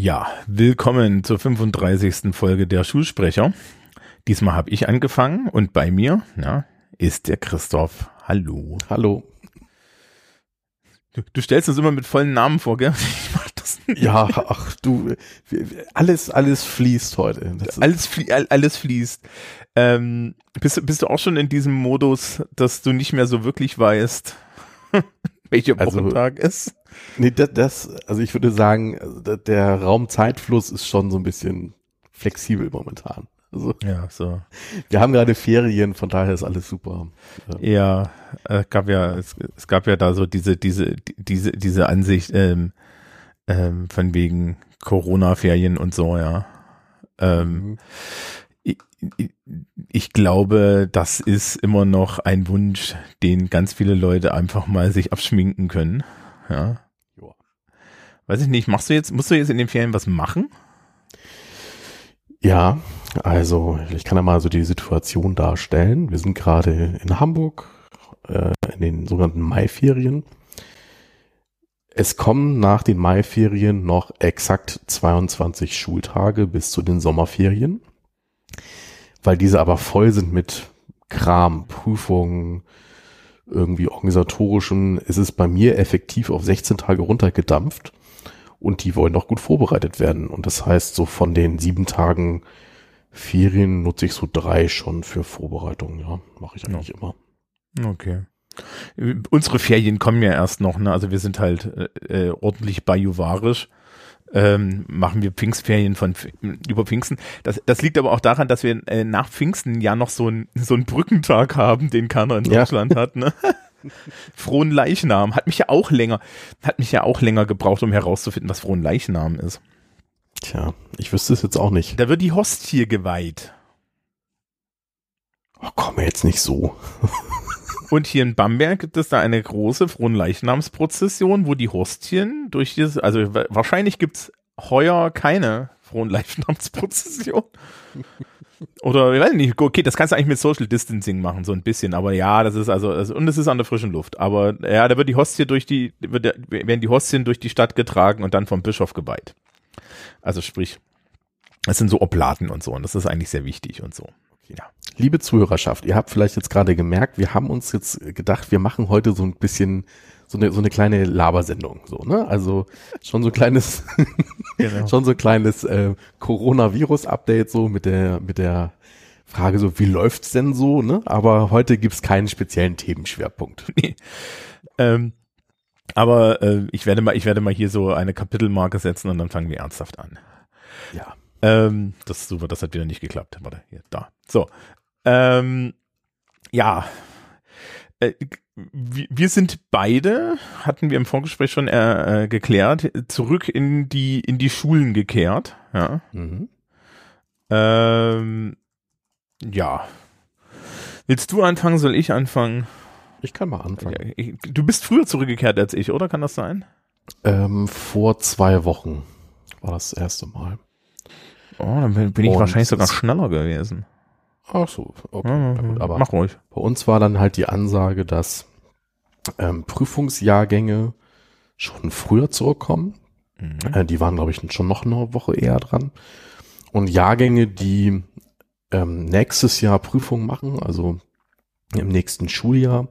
Ja, willkommen zur 35. Folge der Schulsprecher. Diesmal habe ich angefangen und bei mir ja, ist der Christoph. Hallo. Hallo. Du, du stellst uns immer mit vollen Namen vor, gell? Ich mach nicht. Ja, ach du, alles, alles fließt heute. Alles, flie alles fließt. Ähm, bist, bist du auch schon in diesem Modus, dass du nicht mehr so wirklich weißt, welcher also, Wochentag ist? Nee, das, das, also ich würde sagen, der Raumzeitfluss ist schon so ein bisschen flexibel momentan. Also, ja, so. Wir haben gerade Ferien, von daher ist alles super. Ja, äh, gab ja, es, es gab ja da so diese, diese, diese, diese Ansicht, ähm, ähm, von wegen Corona-Ferien und so, ja. Ähm, mhm. ich, ich glaube, das ist immer noch ein Wunsch, den ganz viele Leute einfach mal sich abschminken können. Ja. Joa. Weiß ich nicht, machst du jetzt, musst du jetzt in den Ferien was machen? Ja, also ich kann ja mal so die Situation darstellen. Wir sind gerade in Hamburg äh, in den sogenannten Maiferien. Es kommen nach den Maiferien noch exakt 22 Schultage bis zu den Sommerferien, weil diese aber voll sind mit Kram, Prüfungen, irgendwie organisatorischen, ist es bei mir effektiv auf 16 Tage runtergedampft und die wollen auch gut vorbereitet werden. Und das heißt, so von den sieben Tagen Ferien nutze ich so drei schon für Vorbereitungen, ja. Mache ich eigentlich ja. immer. Okay. Unsere Ferien kommen ja erst noch, ne? Also wir sind halt äh, äh ordentlich bajuvarisch. Ähm, machen wir Pfingstferien von über Pfingsten. Das, das liegt aber auch daran, dass wir äh, nach Pfingsten ja noch so ein so einen Brückentag haben, den keiner in Deutschland ja. hat. Ne? Frohen Leichnam hat mich ja auch länger, hat mich ja auch länger gebraucht, um herauszufinden, was Frohen Leichnam ist. Tja, ich wüsste es jetzt auch nicht. Da wird die Hostie geweiht. Oh, komm jetzt nicht so. Und hier in Bamberg gibt es da eine große Fronleichnamsprozession, wo die Hostien durch dieses, also wahrscheinlich gibt's heuer keine Fronleichnamsprozession. Oder ich weiß nicht, okay, das kannst du eigentlich mit Social Distancing machen, so ein bisschen, aber ja, das ist also, also und es ist an der frischen Luft. Aber ja, da wird die Hostie durch die, wird werden die Hostien durch die Stadt getragen und dann vom Bischof geweiht. Also sprich, es sind so Oblaten und so, und das ist eigentlich sehr wichtig und so. Ja. Liebe Zuhörerschaft, ihr habt vielleicht jetzt gerade gemerkt, wir haben uns jetzt gedacht, wir machen heute so ein bisschen so eine, so eine kleine Labersendung, so, ne? Also schon so ein kleines, genau. schon so ein kleines äh, Coronavirus-Update so mit der, mit der Frage so, wie läuft's denn so, ne? Aber heute gibt's keinen speziellen Themenschwerpunkt. Nee. Ähm, aber äh, ich werde mal, ich werde mal hier so eine Kapitelmarke setzen und dann fangen wir ernsthaft an. Ja. Ähm, das ist super, das hat wieder nicht geklappt. Warte, hier, da. So. Ähm, ja. Äh, wir sind beide, hatten wir im Vorgespräch schon äh, äh, geklärt, zurück in die, in die Schulen gekehrt. Ja. Mhm. Ähm, ja. Willst du anfangen? Soll ich anfangen? Ich kann mal anfangen. Du bist früher zurückgekehrt als ich, oder? Kann das sein? Ähm, vor zwei Wochen war das, das erste Mal. Oh, dann bin ich Und wahrscheinlich sogar schneller gewesen. Ach so, okay. Ja, gut, aber mach ruhig. Bei uns war dann halt die Ansage, dass ähm, Prüfungsjahrgänge schon früher zurückkommen. Mhm. Äh, die waren, glaube ich, schon noch eine Woche eher dran. Und Jahrgänge, die ähm, nächstes Jahr Prüfungen machen, also im nächsten Schuljahr,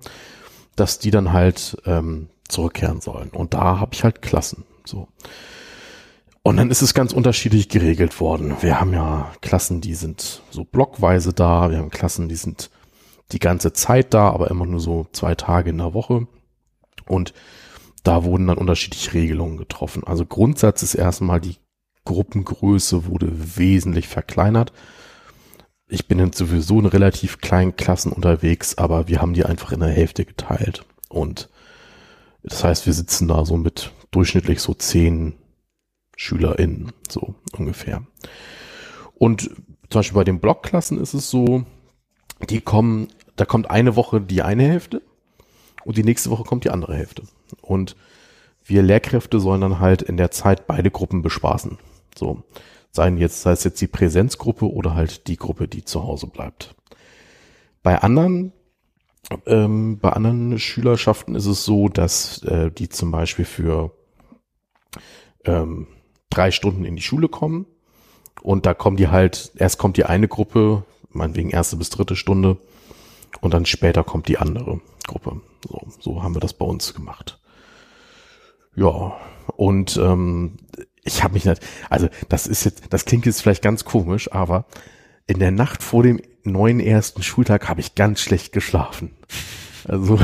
dass die dann halt ähm, zurückkehren sollen. Und da habe ich halt Klassen. So. Und dann ist es ganz unterschiedlich geregelt worden. Wir haben ja Klassen, die sind so blockweise da. Wir haben Klassen, die sind die ganze Zeit da, aber immer nur so zwei Tage in der Woche. Und da wurden dann unterschiedliche Regelungen getroffen. Also Grundsatz ist erstmal die Gruppengröße wurde wesentlich verkleinert. Ich bin jetzt sowieso in relativ kleinen Klassen unterwegs, aber wir haben die einfach in der Hälfte geteilt. Und das heißt, wir sitzen da so mit durchschnittlich so zehn SchülerInnen, so ungefähr. Und zum Beispiel bei den Blockklassen ist es so, die kommen, da kommt eine Woche die eine Hälfte und die nächste Woche kommt die andere Hälfte. Und wir Lehrkräfte sollen dann halt in der Zeit beide Gruppen bespaßen. So. Seien jetzt, sei es jetzt die Präsenzgruppe oder halt die Gruppe, die zu Hause bleibt. Bei anderen, ähm, bei anderen Schülerschaften ist es so, dass äh, die zum Beispiel für ähm, drei Stunden in die Schule kommen und da kommen die halt, erst kommt die eine Gruppe, meinetwegen erste bis dritte Stunde und dann später kommt die andere Gruppe. So, so haben wir das bei uns gemacht. Ja, und ähm, ich habe mich nicht, also das ist jetzt, das klingt jetzt vielleicht ganz komisch, aber in der Nacht vor dem neuen ersten Schultag habe ich ganz schlecht geschlafen. Also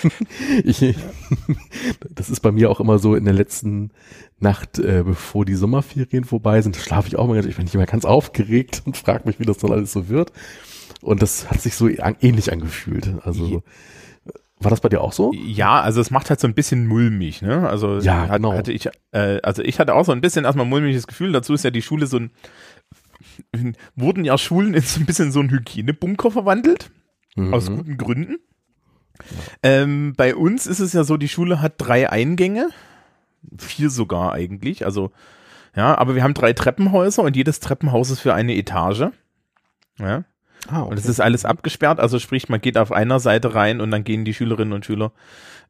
ich, das ist bei mir auch immer so in der letzten Nacht, äh, bevor die Sommerferien vorbei sind, schlafe ich auch mal, ich bin nicht immer ganz aufgeregt und frage mich, wie das dann alles so wird. Und das hat sich so ähnlich angefühlt. Also war das bei dir auch so? Ja, also es macht halt so ein bisschen mulmig, ne? Also ja, hat, genau. hatte ich, äh, also ich hatte auch so ein bisschen erstmal mulmiges Gefühl. Dazu ist ja die Schule so ein, wurden ja Schulen in so ein bisschen so ein Hygienebunker verwandelt. Mhm. Aus guten Gründen. Ähm, bei uns ist es ja so, die Schule hat drei Eingänge. Vier sogar eigentlich. Also, ja, aber wir haben drei Treppenhäuser und jedes Treppenhaus ist für eine Etage. Ja. Ah, okay. Und es ist alles abgesperrt, also sprich, man geht auf einer Seite rein und dann gehen die Schülerinnen und Schüler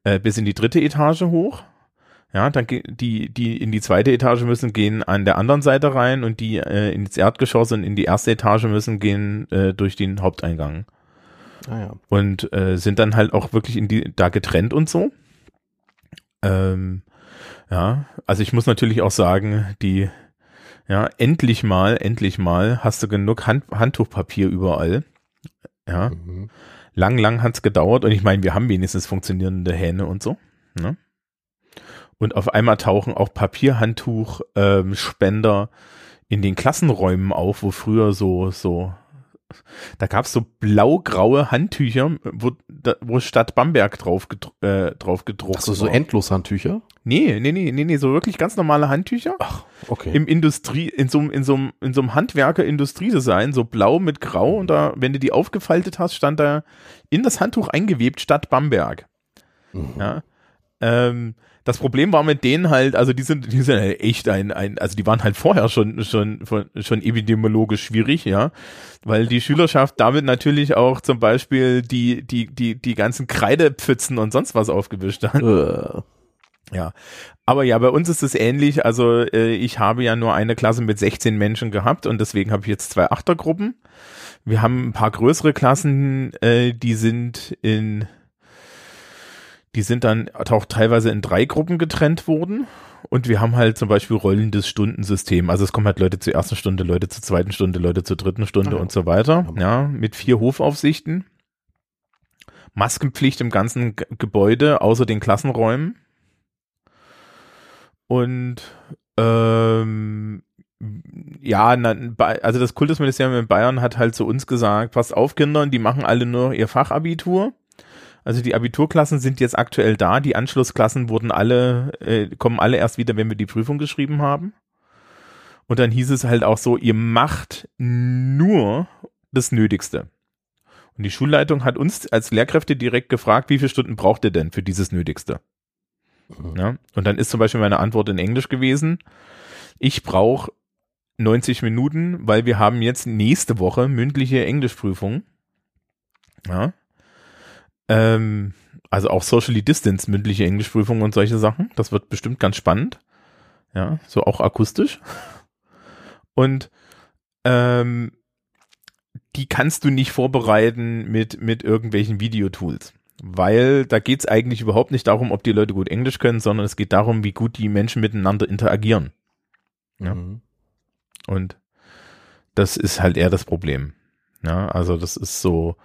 äh, bis in die dritte Etage hoch. Ja, dann die, die in die zweite Etage müssen gehen an der anderen Seite rein und die äh, ins Erdgeschoss und in die erste Etage müssen gehen äh, durch den Haupteingang. Ah, ja. Und äh, sind dann halt auch wirklich in die da getrennt und so. Ähm, ja, also ich muss natürlich auch sagen, die ja, endlich mal, endlich mal hast du genug Hand, Handtuchpapier überall. Ja. Mhm. Lang, lang hat's gedauert und ich meine, wir haben wenigstens funktionierende Hähne und so. Ne? Und auf einmal tauchen auch Papierhandtuchspender ähm, in den Klassenräumen auf, wo früher so, so da gab es so blau-graue Handtücher, wo, da, wo Stadt Bamberg drauf, äh, drauf gedruckt Ach so, so Endlos-Handtücher? Nee, nee, nee, nee, nee, so wirklich ganz normale Handtücher. Ach, okay. Im Industrie, in so, in so, in so einem Handwerker-Industriedesign, so blau mit grau und da, wenn du die aufgefaltet hast, stand da in das Handtuch eingewebt Stadt Bamberg. Mhm. Ja. Ähm, das Problem war mit denen halt, also die sind, die sind halt echt ein, ein, also die waren halt vorher schon, schon, schon epidemiologisch schwierig, ja, weil die Schülerschaft damit natürlich auch zum Beispiel die, die, die, die ganzen Kreidepfützen und sonst was aufgewischt hat. Uh. Ja, aber ja, bei uns ist es ähnlich. Also äh, ich habe ja nur eine Klasse mit 16 Menschen gehabt und deswegen habe ich jetzt zwei Achtergruppen. Wir haben ein paar größere Klassen, äh, die sind in die sind dann auch teilweise in drei Gruppen getrennt worden. Und wir haben halt zum Beispiel rollendes Stundensystem. Also es kommen halt Leute zur ersten Stunde, Leute zur zweiten Stunde, Leute zur dritten Stunde ah, und so weiter. Ja, mit vier Hofaufsichten. Maskenpflicht im ganzen G Gebäude, außer den Klassenräumen. Und ähm, ja, na, also das Kultusministerium in Bayern hat halt zu uns gesagt, passt auf, Kinder, die machen alle nur ihr Fachabitur. Also die Abiturklassen sind jetzt aktuell da. Die Anschlussklassen wurden alle, äh, kommen alle erst wieder, wenn wir die Prüfung geschrieben haben. Und dann hieß es halt auch so, ihr macht nur das Nötigste. Und die Schulleitung hat uns als Lehrkräfte direkt gefragt, wie viele Stunden braucht ihr denn für dieses Nötigste? Mhm. Ja, und dann ist zum Beispiel meine Antwort in Englisch gewesen. Ich brauche 90 Minuten, weil wir haben jetzt nächste Woche mündliche Englischprüfung. Ja. Ähm, also auch Socially Distance, mündliche Englischprüfung und solche Sachen. Das wird bestimmt ganz spannend. Ja, so auch akustisch. Und ähm, die kannst du nicht vorbereiten mit, mit irgendwelchen Videotools. Weil da geht es eigentlich überhaupt nicht darum, ob die Leute gut Englisch können, sondern es geht darum, wie gut die Menschen miteinander interagieren. Ja. Mhm. Und das ist halt eher das Problem. Ja, also das ist so,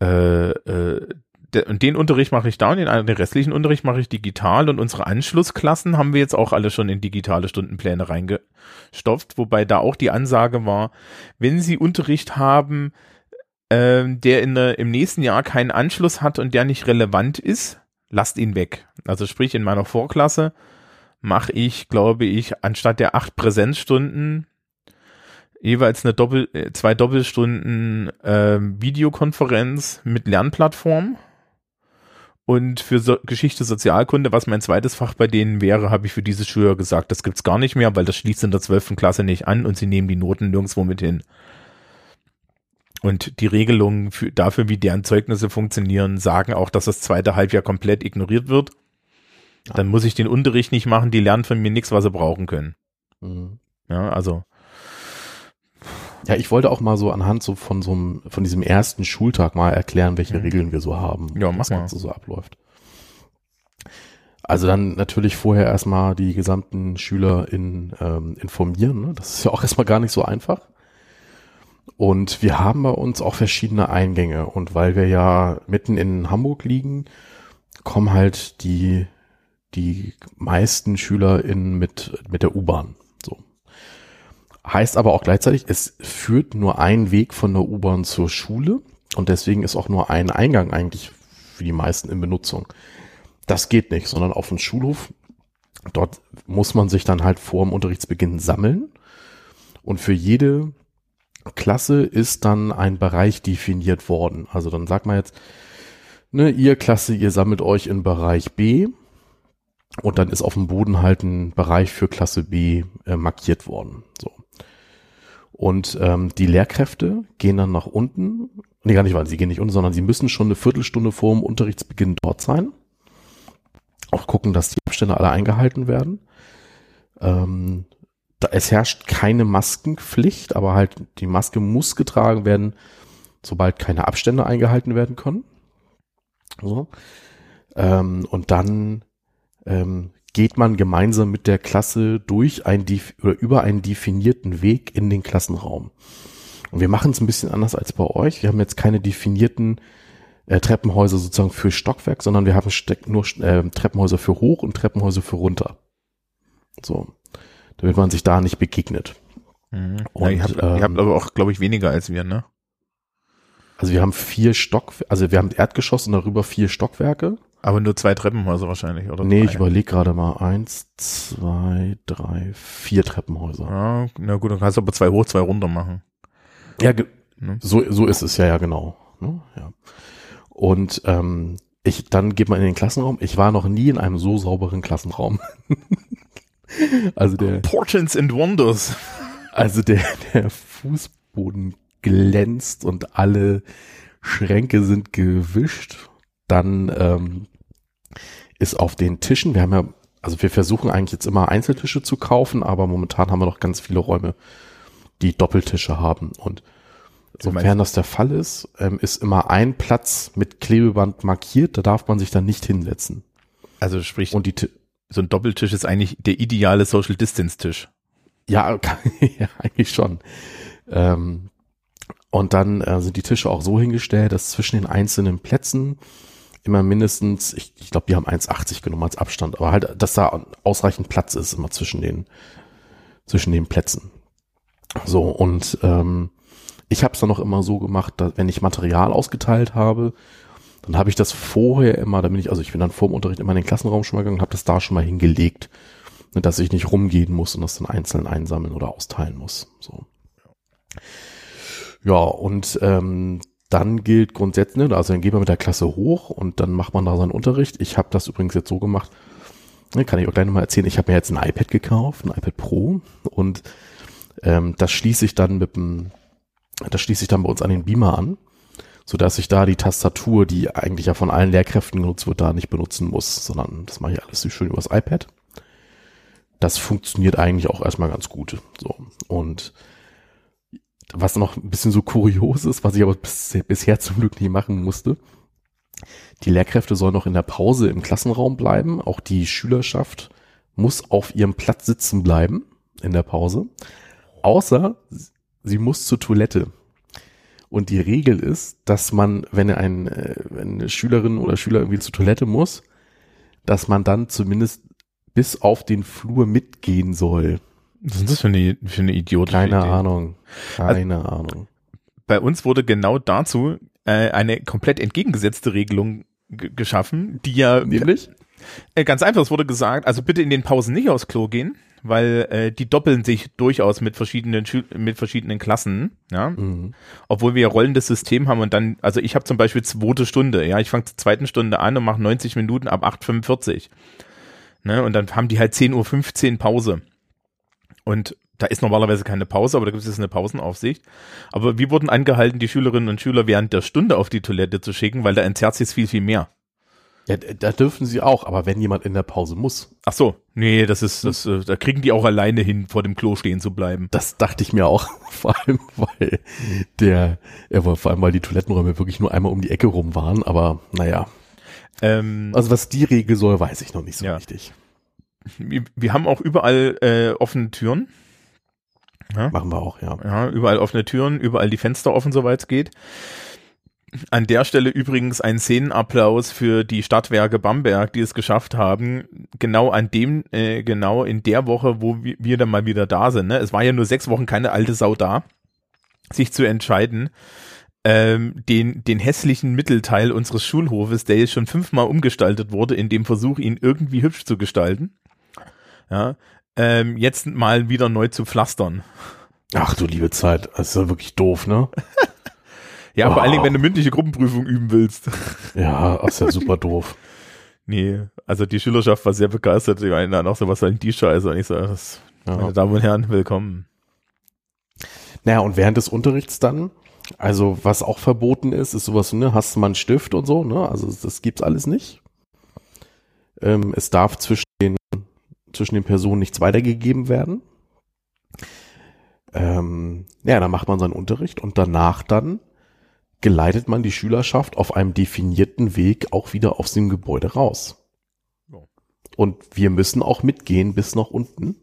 äh, äh, und den Unterricht mache ich da und den, den restlichen Unterricht mache ich digital und unsere Anschlussklassen haben wir jetzt auch alle schon in digitale Stundenpläne reingestopft, wobei da auch die Ansage war, wenn Sie Unterricht haben, äh, der in im nächsten Jahr keinen Anschluss hat und der nicht relevant ist, lasst ihn weg. Also sprich, in meiner Vorklasse mache ich, glaube ich, anstatt der acht Präsenzstunden jeweils eine Doppel, äh, zwei Doppelstunden äh, Videokonferenz mit Lernplattform Und für so Geschichte Sozialkunde, was mein zweites Fach bei denen wäre, habe ich für diese Schüler gesagt, das gibt's gar nicht mehr, weil das schließt in der zwölften Klasse nicht an und sie nehmen die Noten nirgendwo mit hin. Und die Regelungen für, dafür, wie deren Zeugnisse funktionieren, sagen auch, dass das zweite Halbjahr komplett ignoriert wird. Dann muss ich den Unterricht nicht machen, die lernen von mir nichts, was sie brauchen können. Mhm. Ja, also. Ja, ich wollte auch mal so anhand so von so einem, von diesem ersten Schultag mal erklären, welche Mhm. Regeln wir so haben. Ja, wie das mal. Ganze so abläuft. Also dann natürlich vorher erstmal die gesamten Schüler in, ähm, informieren. Ne? Das ist ja auch erstmal gar nicht so einfach. Und wir haben bei uns auch verschiedene Eingänge. Und weil wir ja mitten in Hamburg liegen, kommen halt die, die meisten SchülerInnen mit, mit der U-Bahn. Heißt aber auch gleichzeitig, es führt nur ein Weg von der U-Bahn zur Schule. Und deswegen ist auch nur ein Eingang eigentlich für die meisten in Benutzung. Das geht nicht, sondern auf dem Schulhof, dort muss man sich dann halt vor dem Unterrichtsbeginn sammeln. Und für jede Klasse ist dann ein Bereich definiert worden. Also dann sagt man jetzt, ne, ihr Klasse, ihr sammelt euch in Bereich B und dann ist auf dem Boden halt ein Bereich für Klasse B äh, markiert worden. So. Und ähm, die Lehrkräfte gehen dann nach unten. Nee, gar nicht, weil sie gehen nicht unten, sondern sie müssen schon eine Viertelstunde vor dem Unterrichtsbeginn dort sein. Auch gucken, dass die Abstände alle eingehalten werden. Ähm, da, es herrscht keine Maskenpflicht, aber halt die Maske muss getragen werden, sobald keine Abstände eingehalten werden können. So. Ähm, und dann ähm, geht man gemeinsam mit der Klasse durch ein oder über einen definierten Weg in den Klassenraum. Und wir machen es ein bisschen anders als bei euch. Wir haben jetzt keine definierten äh, Treppenhäuser sozusagen für Stockwerk, sondern wir haben nur äh, Treppenhäuser für hoch und Treppenhäuser für runter. So, damit man sich da nicht begegnet. Mhm. Und, ja, ihr, habt, ähm, ihr habt aber auch, glaube ich, weniger als wir, ne? Also wir haben vier Stock, also wir haben Erdgeschoss und darüber vier Stockwerke. Aber nur zwei Treppenhäuser wahrscheinlich, oder? nee, drei? ich überlege gerade mal. Eins, zwei, drei, vier Treppenhäuser. Ja, na gut, dann kannst du aber zwei hoch, zwei runter machen. Ja, Ne? so, so ist es ja, ja, genau. Ne? Ja. Und ähm, ich, dann geht man in den Klassenraum. Ich war noch nie in einem so sauberen Klassenraum. also der, Portents and Wonders. also der, der Fußboden glänzt und alle Schränke sind gewischt. Dann ähm, ist auf den Tischen, wir haben ja, also wir versuchen eigentlich jetzt immer Einzeltische zu kaufen, aber momentan haben wir noch ganz viele Räume, die Doppeltische haben. Und sofern das der Fall ist, ähm, ist immer ein Platz mit Klebeband markiert, da darf man sich dann nicht hinsetzen. Also sprich, Und die, so ein Doppeltisch ist eigentlich der ideale Social Distance Tisch. Ja, ja eigentlich schon. Ähm, und dann äh, sind die Tische auch so hingestellt, dass zwischen den einzelnen Plätzen immer mindestens, ich, ich glaube, die haben 1,80 genommen als Abstand, aber halt, dass da ausreichend Platz ist immer zwischen den zwischen den Plätzen. So und ähm, ich habe es dann noch immer so gemacht, dass, wenn ich Material ausgeteilt habe, dann habe ich das vorher immer, da bin ich, also ich bin dann vor dem Unterricht immer in den Klassenraum schon mal gegangen und habe das da schon mal hingelegt, ne, dass ich nicht rumgehen muss und das dann einzeln einsammeln oder austeilen muss. So. Ja, und ähm, dann gilt grundsätzlich, ne, also dann geht man mit der Klasse hoch und dann macht man da seinen Unterricht. Ich habe das übrigens jetzt so gemacht, ne, kann ich auch gleich nochmal erzählen, ich habe mir jetzt ein iPad gekauft, ein iPad Pro und ähm, das schließe ich dann mit dem, das schließe ich dann bei uns an den Beamer an, so dass ich da die Tastatur, die eigentlich ja von allen Lehrkräften genutzt wird, da nicht benutzen muss, sondern das mache ich alles so schön übers iPad. Das funktioniert eigentlich auch erstmal ganz gut. So. Und was noch ein bisschen so kurios ist, was ich aber bis, bisher zum Glück nie machen musste. Die Lehrkräfte sollen noch in der Pause im Klassenraum bleiben. Auch die Schülerschaft muss auf ihrem Platz sitzen bleiben in der Pause. Außer sie muss zur Toilette. Und die Regel ist, dass man, wenn ein, äh, wenn eine Schülerin oder Schüler irgendwie zur Toilette muss, dass man dann zumindest bis auf den Flur mitgehen soll. Was ist das für eine, für eine idiotische Keine Idee? Ahnung. Keine Ahnung. Bei uns wurde genau dazu äh, eine komplett entgegengesetzte Regelung geschaffen, die ja Nämlich? Äh, ganz einfach, es wurde gesagt, also bitte in den Pausen nicht aufs Klo gehen, weil äh, die doppeln sich durchaus mit verschiedenen Schül mit verschiedenen Klassen, ja. Mhm. Obwohl wir ja rollendes System haben und dann, also ich habe zum Beispiel zweite Stunde, ja, ich fange zur zweiten Stunde an und mache 90 Minuten ab 8,45. Ne, und dann haben die halt 10.15 Uhr Pause. Und da ist normalerweise keine Pause, aber da gibt es jetzt eine Pausenaufsicht. Aber wir wurden angehalten, die Schülerinnen und Schüler während der Stunde auf die Toilette zu schicken, weil da entzerrt sich viel, viel mehr. Ja, da dürfen sie auch, aber wenn jemand in der Pause muss, Ach so, nee, das ist, das, äh, da kriegen die auch alleine hin, vor dem Klo stehen zu bleiben. das dachte ich mir auch, vor allem weil der, ja, vor allem weil die Toilettenräume wirklich nur einmal um die Ecke rum waren, aber naja, Ähm, also was die Regel soll, weiß ich noch nicht so Ja. richtig. Wir, wir haben auch überall äh, offene Türen. Ja? Machen wir auch, ja. Ja, überall offene Türen, überall die Fenster offen, soweit es geht. An der Stelle übrigens ein Szenenapplaus für die Stadtwerke Bamberg, die es geschafft haben, genau an dem, äh, genau in der Woche, wo wir, wir dann mal wieder da sind. Ne? Es war ja nur sechs Wochen keine alte Sau da, sich zu entscheiden, ähm, den, den hässlichen Mittelteil unseres Schulhofes, der jetzt schon fünfmal umgestaltet wurde, in dem Versuch, ihn irgendwie hübsch zu gestalten, ja, ähm, jetzt mal wieder neu zu pflastern. Ach du liebe Zeit, das ist ja wirklich doof, ne? Ja, vor Wow. allen Dingen, wenn du mündliche Gruppenprüfung üben willst. Ja, das ist ja super doof. Nee, also die Schülerschaft war sehr begeistert. Die meinen dann auch so, was soll denn die Scheiße? Und ich so, das, meine Ja. Damen und Herren, willkommen. Naja, und während des Unterrichts dann, also was auch verboten ist, ist sowas, ne, hast du mal einen Stift und so, ne? Also das gibt's alles nicht. Ähm, es darf zwischen den, zwischen den Personen nichts weitergegeben werden. Ähm, ja, dann macht man seinen Unterricht und danach dann geleitet man die Schülerschaft auf einem definierten Weg auch wieder aus dem Gebäude raus. Und wir müssen auch mitgehen bis nach unten.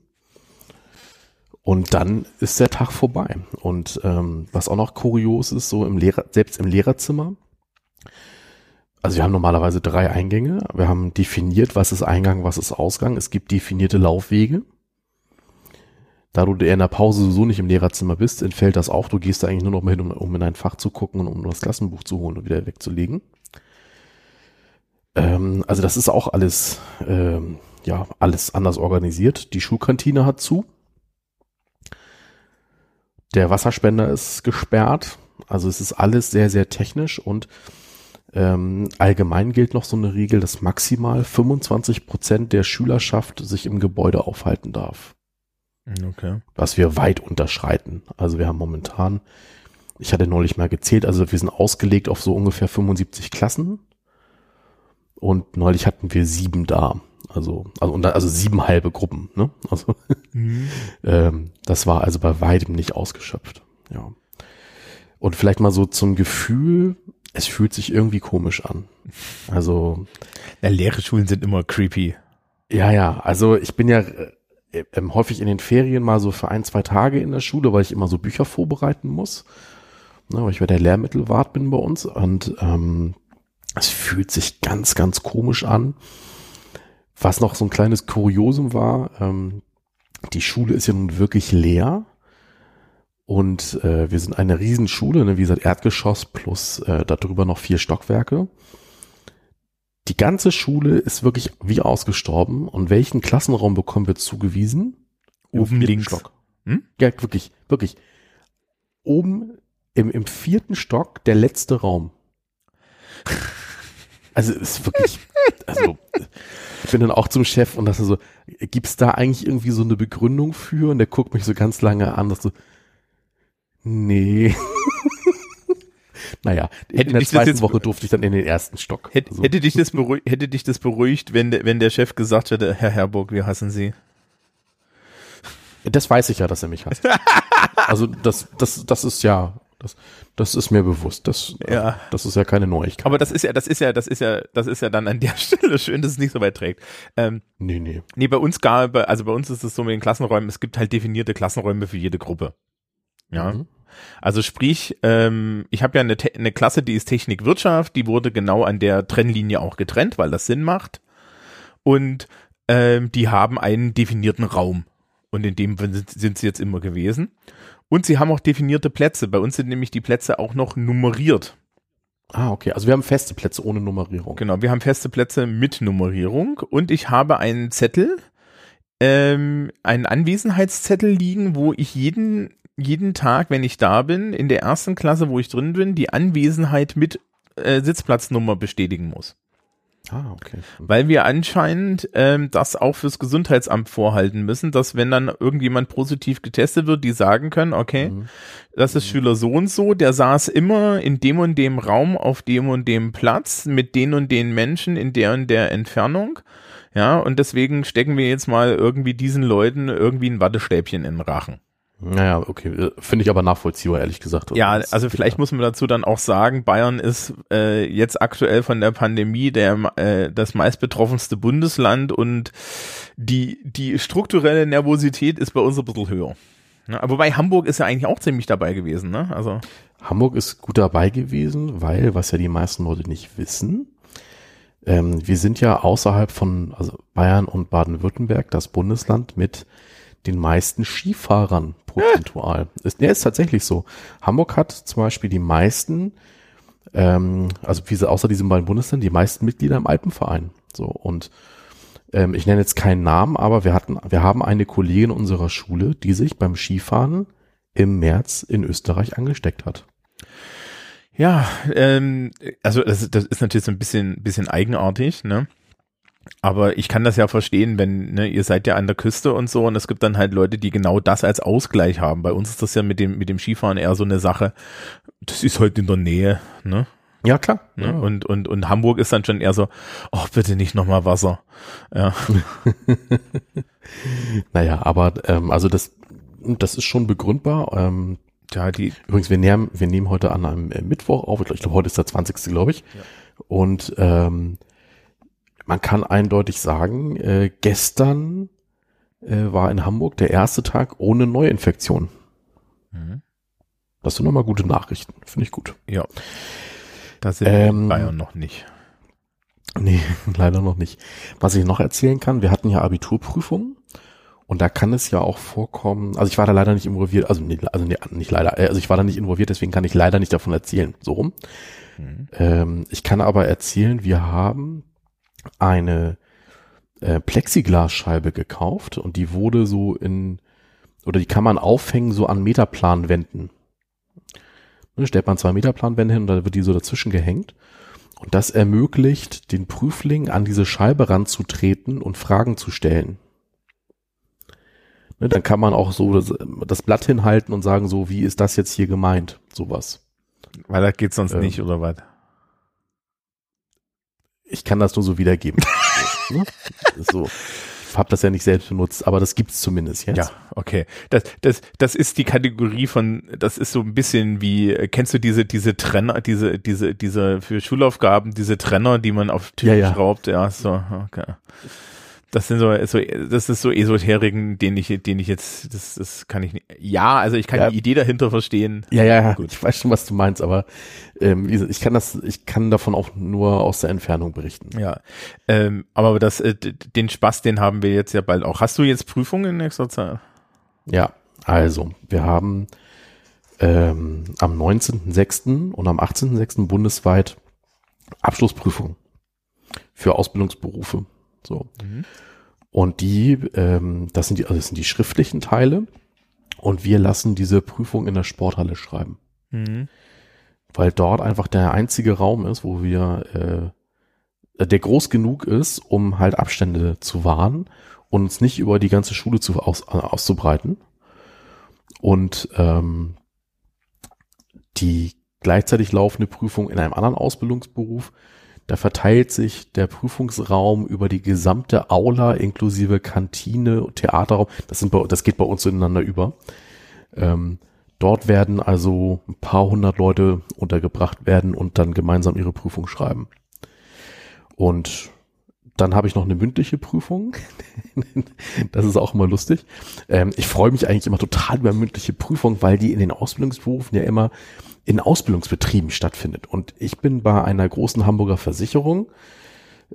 Und dann ist der Tag vorbei. Und ähm, was auch noch kurios ist, so im Lehrer, selbst im Lehrerzimmer. Also wir haben normalerweise drei Eingänge. Wir haben definiert, was ist Eingang, was ist Ausgang. Es gibt definierte Laufwege. Da du in der Pause sowieso nicht im Lehrerzimmer bist, entfällt das auch. Du gehst da eigentlich nur noch mal hin, um, um in ein Fach zu gucken und um das Klassenbuch zu holen und wieder wegzulegen. Ähm, also das ist auch alles, ähm, ja, alles anders organisiert. Die Schulkantine hat zu. Der Wasserspender ist gesperrt. Also es ist alles sehr, sehr technisch und ähm, allgemein gilt noch so eine Regel, dass maximal 25 Prozent der Schülerschaft sich im Gebäude aufhalten darf Okay. was wir weit unterschreiten. Also wir haben momentan, ich hatte neulich mal gezählt, also wir sind ausgelegt auf so ungefähr 75 Klassen und neulich hatten wir sieben da. Also, also, und also sieben halbe Gruppen, ne? Also, ähm, das war also bei weitem nicht ausgeschöpft. Ja. Und vielleicht mal so zum Gefühl, es fühlt sich irgendwie komisch an. Also, Ja, leere Schulen sind immer creepy. ja, ja, also ich bin ja äh, ähm, häufig in den Ferien mal so für ein, zwei Tage in der Schule, weil ich immer so Bücher vorbereiten muss. Ne, weil ich bei der Lehrmittelwart bin bei uns und ähm, es fühlt sich ganz, ganz komisch an. Was noch so ein kleines Kuriosum war, ähm, die Schule ist ja nun wirklich leer. Und äh, wir sind eine Riesenschule, ne, wie gesagt, Erdgeschoss plus äh, darüber noch vier Stockwerke. Die ganze Schule ist wirklich wie ausgestorben. Und welchen Klassenraum bekommen wir zugewiesen? Im Oben vierten links. Stock. Hm? Ja, wirklich, wirklich. Oben im, im vierten Stock der letzte Raum. Also es ist wirklich, also ich bin dann auch zum Chef und dachte so, gibt's da eigentlich irgendwie so eine Begründung für? Und der guckt mich so ganz lange an, dass so, nee. naja, Hätte in der zweiten Woche durfte ich dann in den ersten Stock. Hätte, Also, hätte, dich das beruhigt, hätte dich das beruhigt, wenn, der- wenn der Chef gesagt hätte, Herr Herburg, wir hassen Sie. das weiß ich ja, dass er mich hasst. also das, das, das ist ja, das, das ist mir bewusst. Das, Ja. das ist ja keine Neuigkeit. Aber das ist ja, das ist ja, das ist ja, das ist ja dann an der Stelle schön, dass es nicht so weit trägt. Ähm, Nee, nee. nee, bei uns gab, also bei uns ist es so mit den Klassenräumen, es gibt halt definierte Klassenräume für jede Gruppe. Ja. Mhm. Also sprich, ähm, ich habe ja eine, eine Klasse, die ist Technik Wirtschaft, die wurde genau an der Trennlinie auch getrennt, weil das Sinn macht. Und ähm, die haben einen definierten Raum. Und in dem sind, sind sie jetzt immer gewesen. Und sie haben auch definierte Plätze. Bei uns sind nämlich die Plätze auch noch nummeriert. Ah, okay. Also wir haben feste Plätze ohne Nummerierung. Genau, wir haben feste Plätze mit Nummerierung. Und ich habe einen Zettel, ähm, einen Anwesenheitszettel liegen, wo ich jeden, jeden Tag, wenn ich da bin, in der ersten Klasse, wo ich drin bin, die Anwesenheit mit äh, Sitzplatznummer bestätigen muss. Ah, okay. Weil wir anscheinend ähm, das auch fürs Gesundheitsamt vorhalten müssen, dass wenn dann irgendjemand positiv getestet wird, die sagen können, okay, Mhm. das ist Schüler so und so, der saß immer in dem und dem Raum auf dem und dem Platz mit den und den Menschen in der und der Entfernung. Ja, und deswegen stecken wir jetzt mal irgendwie diesen Leuten irgendwie ein Wattestäbchen in den Rachen. Naja, okay. äh, Finde ich aber nachvollziehbar, ehrlich gesagt. Ja, also vielleicht muss man dazu dann auch sagen, Bayern ist äh, jetzt aktuell von der Pandemie der äh, das meistbetroffenste Bundesland und die die strukturelle Nervosität ist bei uns ein bisschen höher. Ne? Aber wobei Hamburg ist ja eigentlich auch ziemlich dabei gewesen, ne? Also Hamburg ist gut dabei gewesen, weil, was ja die meisten Leute nicht wissen, ähm, wir sind ja außerhalb von also Bayern und Baden-Württemberg das Bundesland mit den meisten Skifahrern prozentual. Ist, ja, ist tatsächlich so. Hamburg hat zum Beispiel die meisten, ähm, also wie sie, außer diesen beiden Bundesländern, die meisten Mitglieder im Alpenverein. So und ähm, ich nenne jetzt keinen Namen, aber wir hatten, wir haben eine Kollegin unserer Schule, die sich beim Skifahren im März in Österreich angesteckt hat. ja, ähm, also das, das ist natürlich so ein bisschen bisschen eigenartig, ne? Aber ich kann das ja verstehen, wenn, ne, ihr seid ja an der Küste und so und es gibt dann halt Leute, die genau das als Ausgleich haben. Bei uns ist das ja mit dem, mit dem Skifahren eher so eine Sache, das ist halt in der Nähe, ne? Ja, klar. ne? Ja. Und, und, und Hamburg ist dann schon eher so, oh, bitte nicht nochmal Wasser. Ja. Naja, aber ähm, also das, das ist schon begründbar. Ähm, Ja, die, übrigens, wir nehmen, wir nehmen heute an einem äh, Mittwoch auf. Ich glaube, glaub, heute ist der 20. glaube ich. Ja. Und ähm, man kann eindeutig sagen, äh, gestern äh, war in Hamburg der erste Tag ohne Neuinfektion. Mhm. Das sind nochmal gute Nachrichten. Finde ich gut. ja. Das sind wir in Ähm, Bayern noch nicht. Nee, leider noch nicht. Was ich noch erzählen kann, wir hatten ja Abiturprüfungen und da kann es ja auch vorkommen, also ich war da leider nicht involviert, also, nee, also nee, nicht leider, äh, also ich war da nicht involviert, deswegen kann ich leider nicht davon erzählen, so rum. Mhm. Ähm, ich kann aber erzählen, wir haben eine äh, Plexiglasscheibe gekauft und die wurde so in, oder die kann man aufhängen so an Meterplanwänden. Ne, stellt man zwei Meterplanwände hin und dann wird die so dazwischen gehängt. Und das ermöglicht den Prüfling an diese Scheibe ranzutreten und Fragen zu stellen. Ne, dann kann man auch so das, das Blatt hinhalten und sagen so, wie ist das jetzt hier gemeint? Sowas. Weil das geht sonst ähm, nicht, oder was? Ich kann das nur so wiedergeben. so, ne? so. Habe das ja nicht selbst benutzt, aber das gibt's zumindest jetzt. Ja, okay. Das, das, das ist die Kategorie von, das ist so ein bisschen wie, äh, kennst du diese, diese Trenner, diese, diese, diese für Schulaufgaben, diese Trenner, die man auf Tische Ja, ja. schraubt? Ja, so, okay. Das sind so, so, das ist so Esoteriken, den ich, den ich jetzt, das, das kann ich nicht. Ja, also ich kann Ja. die Idee dahinter verstehen. Ja, ja, Gut. ich weiß schon, was du meinst, aber ähm, ich kann das, ich kann davon auch nur aus der Entfernung berichten. Ja, ähm, aber das, äh, den Spaß, den haben wir jetzt ja bald auch. Hast du jetzt Prüfungen in nächster Zeit? Ja, also, wir haben ähm, am 19.06. und am 18.06. bundesweit Abschlussprüfung für Ausbildungsberufe. So. Mhm. Und die, ähm, das sind die, also das sind die schriftlichen Teile. Und wir lassen diese Prüfung in der Sporthalle schreiben. Mhm. Weil dort einfach der einzige Raum ist, wo wir, äh, der groß genug ist, um halt Abstände zu wahren und uns nicht über die ganze Schule zu, aus, äh, auszubreiten. Und ähm, die gleichzeitig laufende Prüfung in einem anderen Ausbildungsberuf, da verteilt sich der Prüfungsraum über die gesamte Aula inklusive Kantine und Theaterraum. Das, sind bei, das geht bei uns ineinander über. Ähm, dort werden also ein paar hundert Leute untergebracht werden und dann gemeinsam ihre Prüfung schreiben. Und dann habe ich noch eine mündliche Prüfung. das ist auch immer lustig. Ähm, ich freue mich eigentlich immer total über mündliche Prüfung, weil die in den Ausbildungsberufen ja immer in Ausbildungsbetrieben stattfindet. Und ich bin bei einer großen Hamburger Versicherung,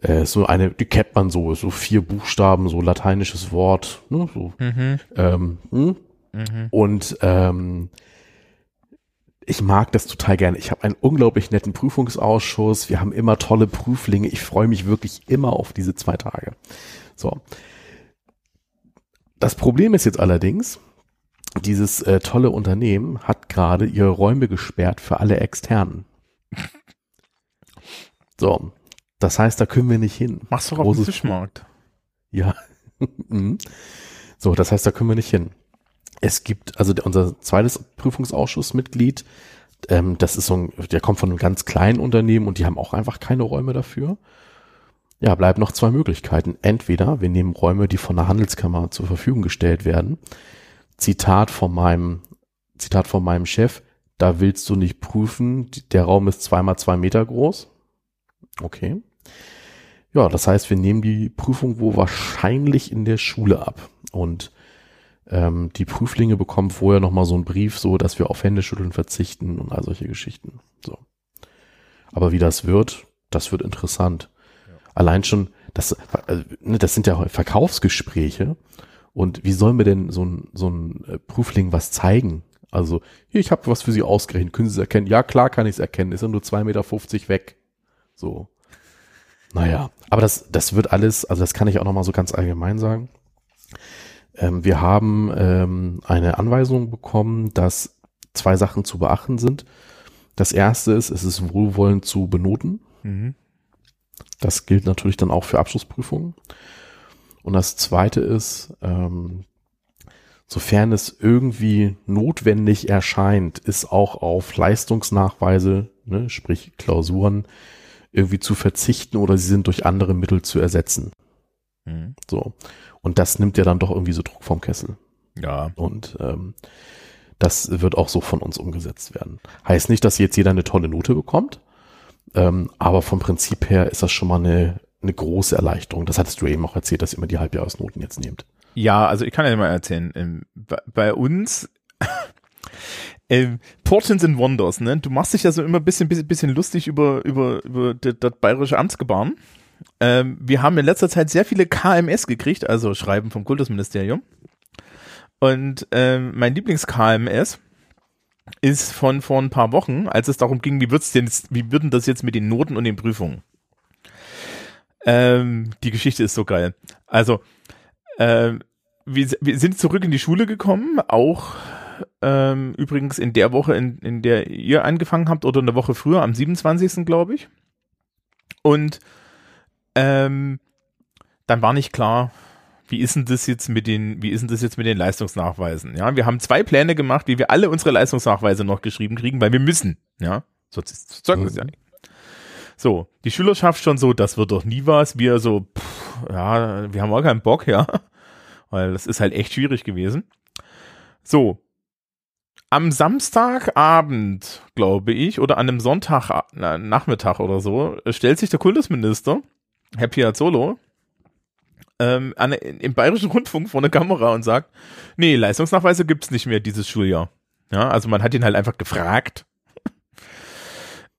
äh, so eine, die kennt man so, so vier Buchstaben, so lateinisches Wort, ne, so, Mhm. ähm, hm, Mhm. und ähm, ich mag das total gerne. Ich habe einen unglaublich netten Prüfungsausschuss. Wir haben immer tolle Prüflinge. Ich freue mich wirklich immer auf diese zwei Tage. So. Das Problem ist jetzt allerdings, dieses äh, tolle Unternehmen hat gerade ihre Räume gesperrt für alle Externen. So, das heißt, da können wir nicht hin. Machst du auf dem Fischmarkt. Ja. Mhm. so, das heißt, da können wir nicht hin. Es gibt, also unser zweites Prüfungsausschussmitglied, ähm, das ist so ein, der kommt von einem ganz kleinen Unternehmen und die haben auch einfach keine Räume dafür. Ja, bleiben noch zwei Möglichkeiten. Entweder wir nehmen Räume, die von der Handelskammer zur Verfügung gestellt werden. Zitat von meinem, Zitat von meinem Chef, da willst du nicht prüfen, der Raum ist zweimal zwei Meter groß. Okay. Ja, das heißt, wir nehmen die Prüfung wo wahrscheinlich in der Schule ab. Und ähm, die Prüflinge bekommen vorher nochmal so einen Brief, so dass wir auf Händeschütteln verzichten und all solche Geschichten. So. Aber wie das wird, das wird interessant. Allein schon, das, äh, ne, das sind ja Verkaufsgespräche. Und wie sollen wir denn so ein, so ein äh, Prüfling was zeigen? Also, hier, ich habe was für Sie ausgerechnet. Können Sie es erkennen? Ja, klar kann ich es erkennen. Ist ja nur 2,50 Meter weg. So. Naja, aber das, das wird alles, also das kann ich auch nochmal so ganz allgemein sagen. Ähm, wir haben ähm, eine Anweisung bekommen, dass zwei Sachen zu beachten sind. Das erste ist, es ist wohlwollend zu benoten. Mhm. Das gilt natürlich dann auch für Abschlussprüfungen. Und das zweite ist, ähm, sofern es irgendwie notwendig erscheint, ist auch auf Leistungsnachweise, ne, sprich Klausuren, irgendwie zu verzichten oder sie sind durch andere Mittel zu ersetzen. Mhm. So. Und das nimmt ja dann doch irgendwie so Druck vom Kessel. Ja. Und ähm, das wird auch so von uns umgesetzt werden. Heißt nicht, dass jetzt jeder eine tolle Note bekommt, ähm, aber vom Prinzip her ist das schon mal eine, eine große Erleichterung. Das hattest du eben auch erzählt, dass ihr immer die Halbjahresnoten jetzt nehmt. Ja, also ich kann ja mal erzählen. Ähm, bei uns ähm, Portions and Wonders, ne? Du machst dich ja so immer ein bisschen, bisschen, bisschen lustig über, über, über das, das bayerische Amtsgebaren. Ähm, wir haben in letzter Zeit sehr viele KMS gekriegt, also Schreiben vom Kultusministerium. Und ähm, mein Lieblings-KMS ist von vor ein paar Wochen, als es darum ging, wie wird's denn, wie würden das jetzt mit den Noten und den Prüfungen? Ähm, die Geschichte ist so geil. Also, ähm, wir, wir sind zurück in die Schule gekommen, auch ähm, übrigens in der Woche, in, in der ihr angefangen habt, oder eine Woche früher, am 27. glaube ich. Und ähm, dann war nicht klar, wie ist denn das jetzt mit den, wie ist denn das jetzt mit den Leistungsnachweisen? Ja, wir haben zwei Pläne gemacht, wie wir alle unsere Leistungsnachweise noch geschrieben kriegen, weil wir müssen. Ja, sonst wir es ja nicht. So, die Schülerschaft schon so, das wird doch nie was. Wir so, pff, ja, wir haben auch keinen Bock, ja, weil das ist halt echt schwierig gewesen. So, am Samstagabend, glaube ich, oder an einem Sonntagnachmittag oder so, stellt sich der Kultusminister, Herr Piazzolo, ähm, an, im Bayerischen Rundfunk vor eine Kamera und sagt, nee, Leistungsnachweise gibt's nicht mehr dieses Schuljahr. Ja, also man hat ihn halt einfach gefragt.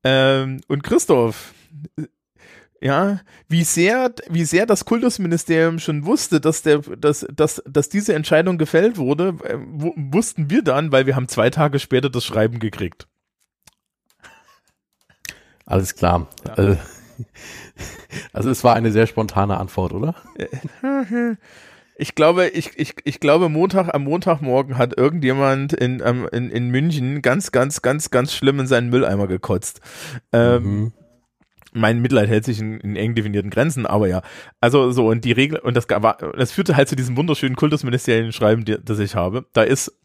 Ähm, und Christoph, ja, wie sehr, wie sehr das Kultusministerium schon wusste, dass der, dass, dass, dass diese Entscheidung gefällt wurde, äh, wussten wir dann, weil wir haben zwei Tage später das Schreiben gekriegt. Alles klar. Ja. Also, also es war eine sehr spontane Antwort, oder? Ich glaube, ich, ich, ich glaube, Montag, am Montagmorgen hat irgendjemand in, in, in München ganz, ganz, ganz, ganz schlimm in seinen Mülleimer gekotzt. Ähm, mhm. Mein Mitleid hält sich in, in, eng definierten Grenzen, aber ja. Also so, und die Regel, und das war, das führte halt zu diesem wunderschönen kultusministeriellen Schreiben, die, das ich habe. Da ist,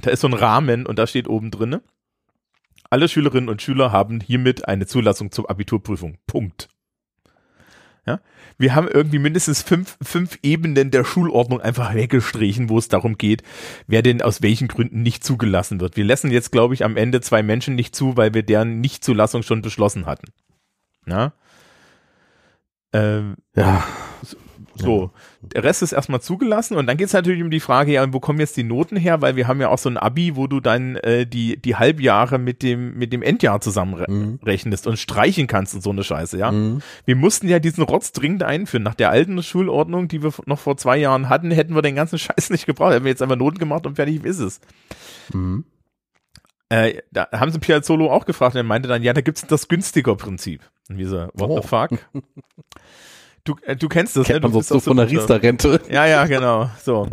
da ist so ein Rahmen und da steht oben drinne. Alle Schülerinnen und Schüler haben hiermit eine Zulassung zur Abiturprüfung. Punkt. Ja? Wir haben irgendwie mindestens fünf, fünf Ebenen der Schulordnung einfach weggestrichen, wo es darum geht, wer denn aus welchen Gründen nicht zugelassen wird. Wir lassen jetzt, glaube ich, am Ende zwei Menschen nicht zu, weil wir deren Nichtzulassung schon beschlossen hatten. Ja. Ähm, ja. So, der Rest ist erstmal zugelassen und dann geht es natürlich um die Frage, ja, wo kommen jetzt die Noten her? Weil wir haben ja auch so ein Abi, wo du dann äh, die, die Halbjahre mit dem, mit dem Endjahr zusammenrechnest mhm. und streichen kannst und so eine Scheiße, ja. Mhm. Wir mussten ja diesen Rotz dringend einführen. Nach der alten Schulordnung, die wir noch vor zwei Jahren hatten, hätten wir den ganzen Scheiß nicht gebraucht. Hätten wir jetzt einfach Noten gemacht und fertig ist es. Mhm. Äh, da haben sie Piazzolo auch gefragt und er meinte dann, ja, da gibt's das günstiger Prinzip. Und wir so, what oh. the fuck? Du, äh, du kennst das, Kennt ne? man Du sonst so von der Riester-Rente. Ja, ja, genau. So.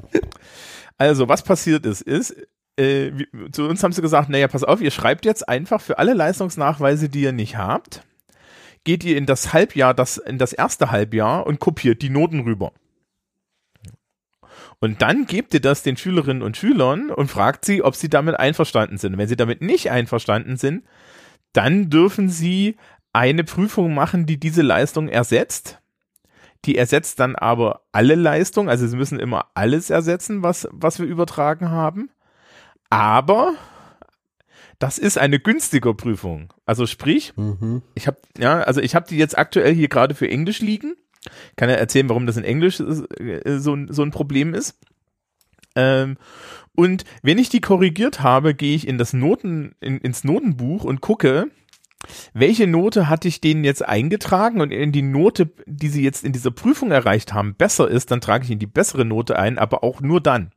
Also, was passiert ist, ist, äh, wie, zu uns haben sie gesagt, naja, pass auf, ihr schreibt jetzt einfach für alle Leistungsnachweise, die ihr nicht habt, geht ihr in das Halbjahr, das, in das erste Halbjahr und kopiert die Noten rüber. Und dann gebt ihr das den Schülerinnen und Schülern und fragt sie, ob sie damit einverstanden sind. Und wenn sie damit nicht einverstanden sind, dann dürfen sie eine Prüfung machen, die diese Leistung ersetzt. Die ersetzt dann aber alle Leistungen, also sie müssen immer alles ersetzen, was, was wir übertragen haben. Aber das ist eine günstiger Prüfung. Also sprich, Mhm. ich habe ja, also ich habe die jetzt aktuell hier gerade für Englisch liegen. Kann ja erzählen, warum das in Englisch äh, so, ein- so ein Problem ist. Ähm, und wenn ich die korrigiert habe, gehe ich in das Noten, in, ins Notenbuch und gucke, welche Note hatte ich denen jetzt eingetragen und in die Note, die sie jetzt in dieser Prüfung erreicht haben, besser ist, dann trage ich in die bessere Note ein, aber auch nur dann.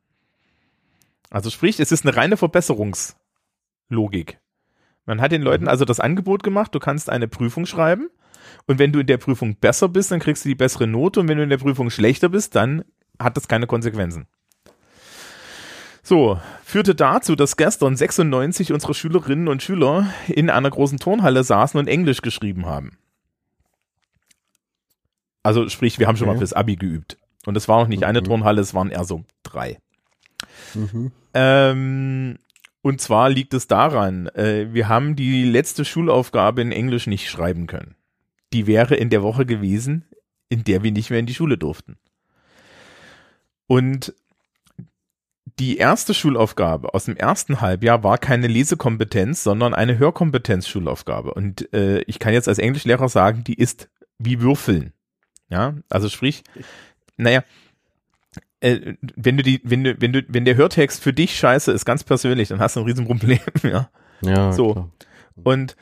Also sprich, es ist eine reine Verbesserungslogik. Man hat den Leuten also das Angebot gemacht, du kannst eine Prüfung schreiben und wenn du in der Prüfung besser bist, dann kriegst du die bessere Note und wenn du in der Prüfung schlechter bist, dann hat das keine Konsequenzen. So, führte dazu, dass gestern 96 unserer Schülerinnen und Schüler in einer großen Turnhalle saßen und Englisch geschrieben haben. Also sprich, wir haben schon Okay. mal fürs Abi geübt. Und es war noch nicht eine Mhm. Turnhalle, es waren eher so drei. Mhm. Ähm, und zwar liegt es daran, äh, wir haben die letzte Schulaufgabe in Englisch nicht schreiben können. Die wäre in der Woche gewesen, in der wir nicht mehr in die Schule durften. Und die erste Schulaufgabe aus dem ersten Halbjahr war keine Lesekompetenz, sondern eine Hörkompetenz-Schulaufgabe. Und äh, ich kann jetzt als Englischlehrer sagen, die ist wie Würfeln. Ja, also sprich, naja, äh, wenn du die, wenn du, wenn du, wenn der Hörtext für dich scheiße ist, ganz persönlich, dann hast du ein Riesenproblem, ja. Ja, So. klar. Und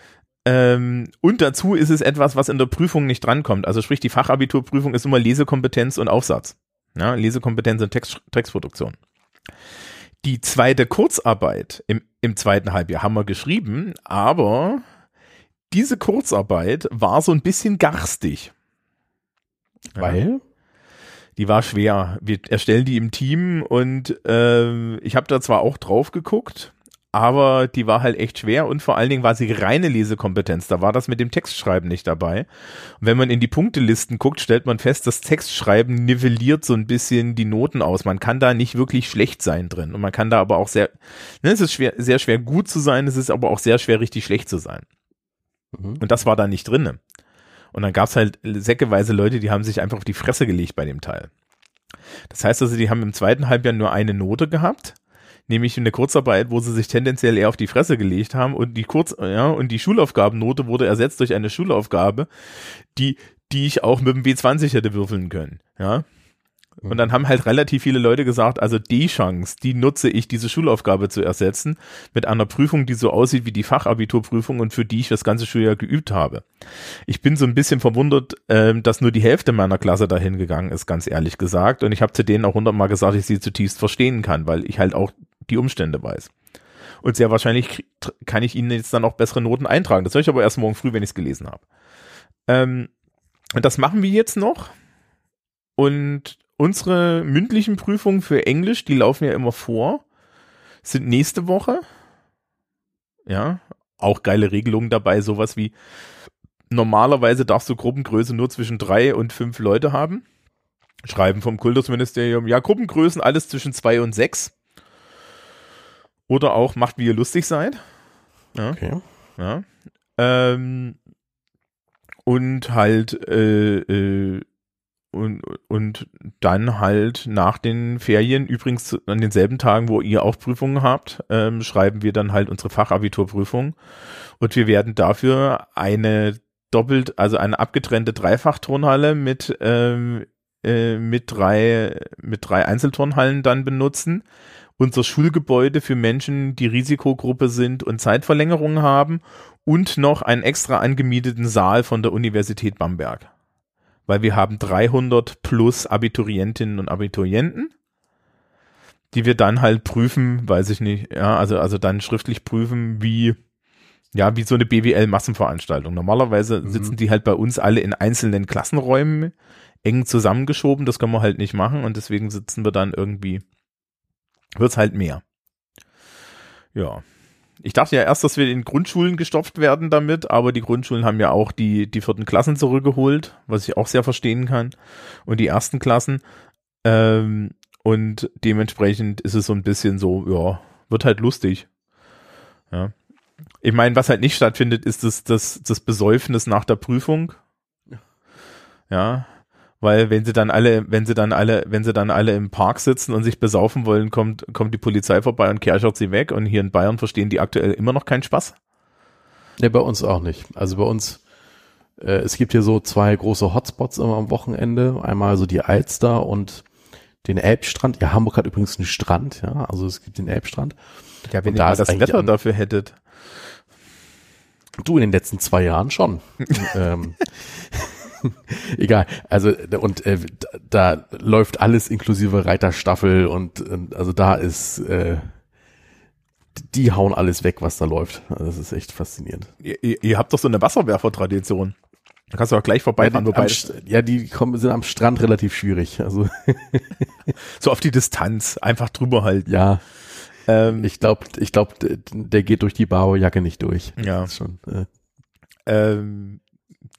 ähm, und dazu ist es etwas, was in der Prüfung nicht drankommt. Also sprich, die Fachabiturprüfung ist immer Lesekompetenz und Aufsatz. Ja, Lesekompetenz und Text, Textproduktion. Die zweite Kurzarbeit im, im zweiten Halbjahr haben wir geschrieben, aber diese Kurzarbeit war so ein bisschen garstig. Ja. Weil? Die war schwer. Wir erstellen die im Team und ähm, ich habe da zwar auch drauf geguckt, aber die war halt echt schwer und vor allen Dingen war sie reine Lesekompetenz. Da war das mit dem Textschreiben nicht dabei. Und wenn man in die Punktelisten guckt, stellt man fest, das Textschreiben nivelliert so ein bisschen die Noten aus. Man kann da nicht wirklich schlecht sein drin und man kann da aber auch sehr, ne, es ist schwer, sehr schwer gut zu sein, es ist aber auch sehr schwer richtig schlecht zu sein. Mhm. Und das war da nicht drinne. Und dann gab's halt säckeweise Leute, die haben sich einfach auf die Fresse gelegt bei dem Teil. Das heißt also, die haben im zweiten Halbjahr nur eine Note gehabt, nämlich eine Kurzarbeit, wo sie sich tendenziell eher auf die Fresse gelegt haben und die Kurz, ja, und die Schulaufgabennote wurde ersetzt durch eine Schulaufgabe, die, die ich auch mit dem W20 hätte würfeln können, ja. Und dann haben halt relativ viele Leute gesagt, also die Chance, die nutze ich, diese Schulaufgabe zu ersetzen, mit einer Prüfung, die so aussieht wie die Fachabiturprüfung und für die ich das ganze Schuljahr geübt habe. Ich bin so ein bisschen verwundert, ähm, dass nur die Hälfte meiner Klasse dahin gegangen ist, ganz ehrlich gesagt. Und ich habe zu denen auch hundertmal gesagt, ich sie zutiefst verstehen kann, weil ich halt auch die Umstände weiß. Und sehr wahrscheinlich kann ich ihnen jetzt dann auch bessere Noten eintragen. Das soll ich aber erst morgen früh, wenn ich es gelesen habe. Ähm, und das machen wir jetzt noch. Und unsere mündlichen Prüfungen für Englisch, die laufen ja immer vor, sind nächste Woche. Ja, auch geile Regelungen dabei, sowas wie normalerweise darfst du Gruppengröße nur zwischen drei und fünf Leute haben. Schreiben vom Kultusministerium, ja, Gruppengrößen alles zwischen zwei und sechs. Oder auch macht, wie ihr lustig seid. Ja. Okay. Ja. Ähm, und halt äh, äh, und, und dann halt nach den Ferien, übrigens an denselben Tagen, wo ihr auch Prüfungen habt, ähm, schreiben wir dann halt unsere Fachabiturprüfung. Und wir werden dafür eine doppelt, also eine abgetrennte Dreifachturnhalle mit, ähm, äh, mit drei, mit drei Einzelturnhallen dann benutzen. Unser Schulgebäude für Menschen, die Risikogruppe sind und Zeitverlängerungen haben und noch einen extra angemieteten Saal von der Universität Bamberg. Weil wir haben 300 plus Abiturientinnen und Abiturienten, die wir dann halt prüfen, weiß ich nicht, ja, also, also dann schriftlich prüfen, wie, ja, wie so eine BWL-Massenveranstaltung. Normalerweise Mhm. sitzen die halt bei uns alle in einzelnen Klassenräumen eng zusammengeschoben, das können wir halt nicht machen und deswegen sitzen wir dann irgendwie, wird's halt mehr. Ja. Ich dachte ja erst, dass wir in Grundschulen gestopft werden damit, aber die Grundschulen haben ja auch die, die vierten Klassen zurückgeholt, was ich auch sehr verstehen kann. Und die ersten Klassen. Ähm, und dementsprechend ist es so ein bisschen so, ja, wird halt lustig. Ja. Ich meine, was halt nicht stattfindet, ist das, das, das Besäufnis nach der Prüfung. Ja. Weil wenn sie dann alle, wenn sie dann alle, wenn sie dann alle im Park sitzen und sich besaufen wollen, kommt, kommt die Polizei vorbei und kerchert sie weg. Und hier in Bayern verstehen die aktuell immer noch keinen Spaß. Ja, bei uns auch nicht. Also bei uns, äh, es gibt hier so zwei große Hotspots immer am Wochenende. Einmal so die Alster und den Elbstrand. Ja, Hamburg hat übrigens einen Strand, ja. Also es gibt den Elbstrand. Ja, wenn ihr da das Wetter dafür hättet. Du in den letzten zwei Jahren schon. ähm, egal. Also und äh, da, da läuft alles inklusive Reiterstaffel und, und also da ist äh, die hauen alles weg, was da läuft. Also das ist echt faszinierend. Ihr, ihr habt doch so eine Wasserwerfer-Tradition. Da kannst du auch gleich vorbeifahren. Ja, die, ja, die kommen, sind am Strand relativ schwierig. Also so auf die Distanz, einfach drüber halten. Ja. Ähm, ich glaube, ich glaube, der geht durch die Barojacke nicht durch. Ja. Schon, äh. ähm,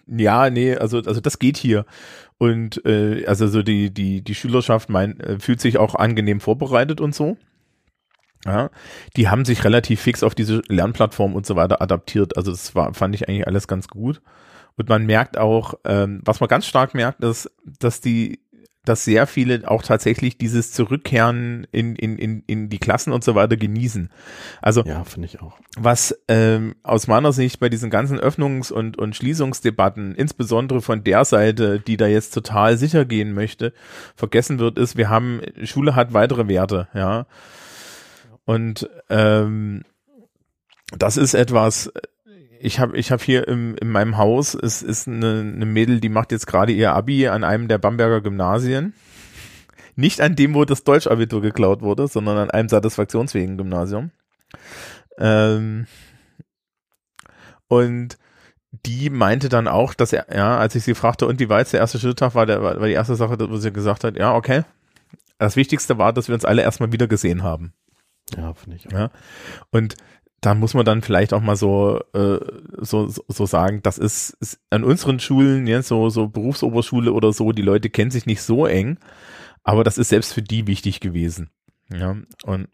ja, nee, also also das geht hier. Und äh, also so die die die Schülerschaft mein, äh, fühlt sich auch angenehm vorbereitet und so. Ja, die haben sich relativ fix auf diese Lernplattform und so weiter adaptiert. Also das war fand ich eigentlich alles ganz gut. Und man merkt auch, ähm, was man ganz stark merkt, ist, dass die dass sehr viele auch tatsächlich dieses Zurückkehren in, in, in, in die Klassen und so weiter genießen. Also ja, finde ich auch. Was ähm, aus meiner Sicht bei diesen ganzen Öffnungs- und, und Schließungsdebatten, insbesondere von der Seite, die da jetzt total sicher gehen möchte, vergessen wird, ist, wir haben, Schule hat weitere Werte, ja. Und ähm, das ist etwas, ich habe ich hab hier im, in meinem Haus, es ist eine, eine Mädel, die macht jetzt gerade ihr Abi an einem der Bamberger Gymnasien. Nicht an dem, wo das Deutschabitur geklaut wurde, sondern an einem satisfaktionsfähigen Gymnasium. Ähm, und die meinte dann auch, dass er, ja, als ich sie fragte, und wie war jetzt der erste Schultag, war, der, war die erste Sache, wo sie gesagt hat, ja, okay. Das Wichtigste war, dass wir uns alle erstmal wieder gesehen haben. Ja, finde ich. Auch. Ja. Und da muss man dann vielleicht auch mal so, äh, so, so sagen, das ist, ist an unseren Schulen, ja, so, so Berufsoberschule oder so, die Leute kennen sich nicht so eng, aber das ist selbst für die wichtig gewesen. Ja, und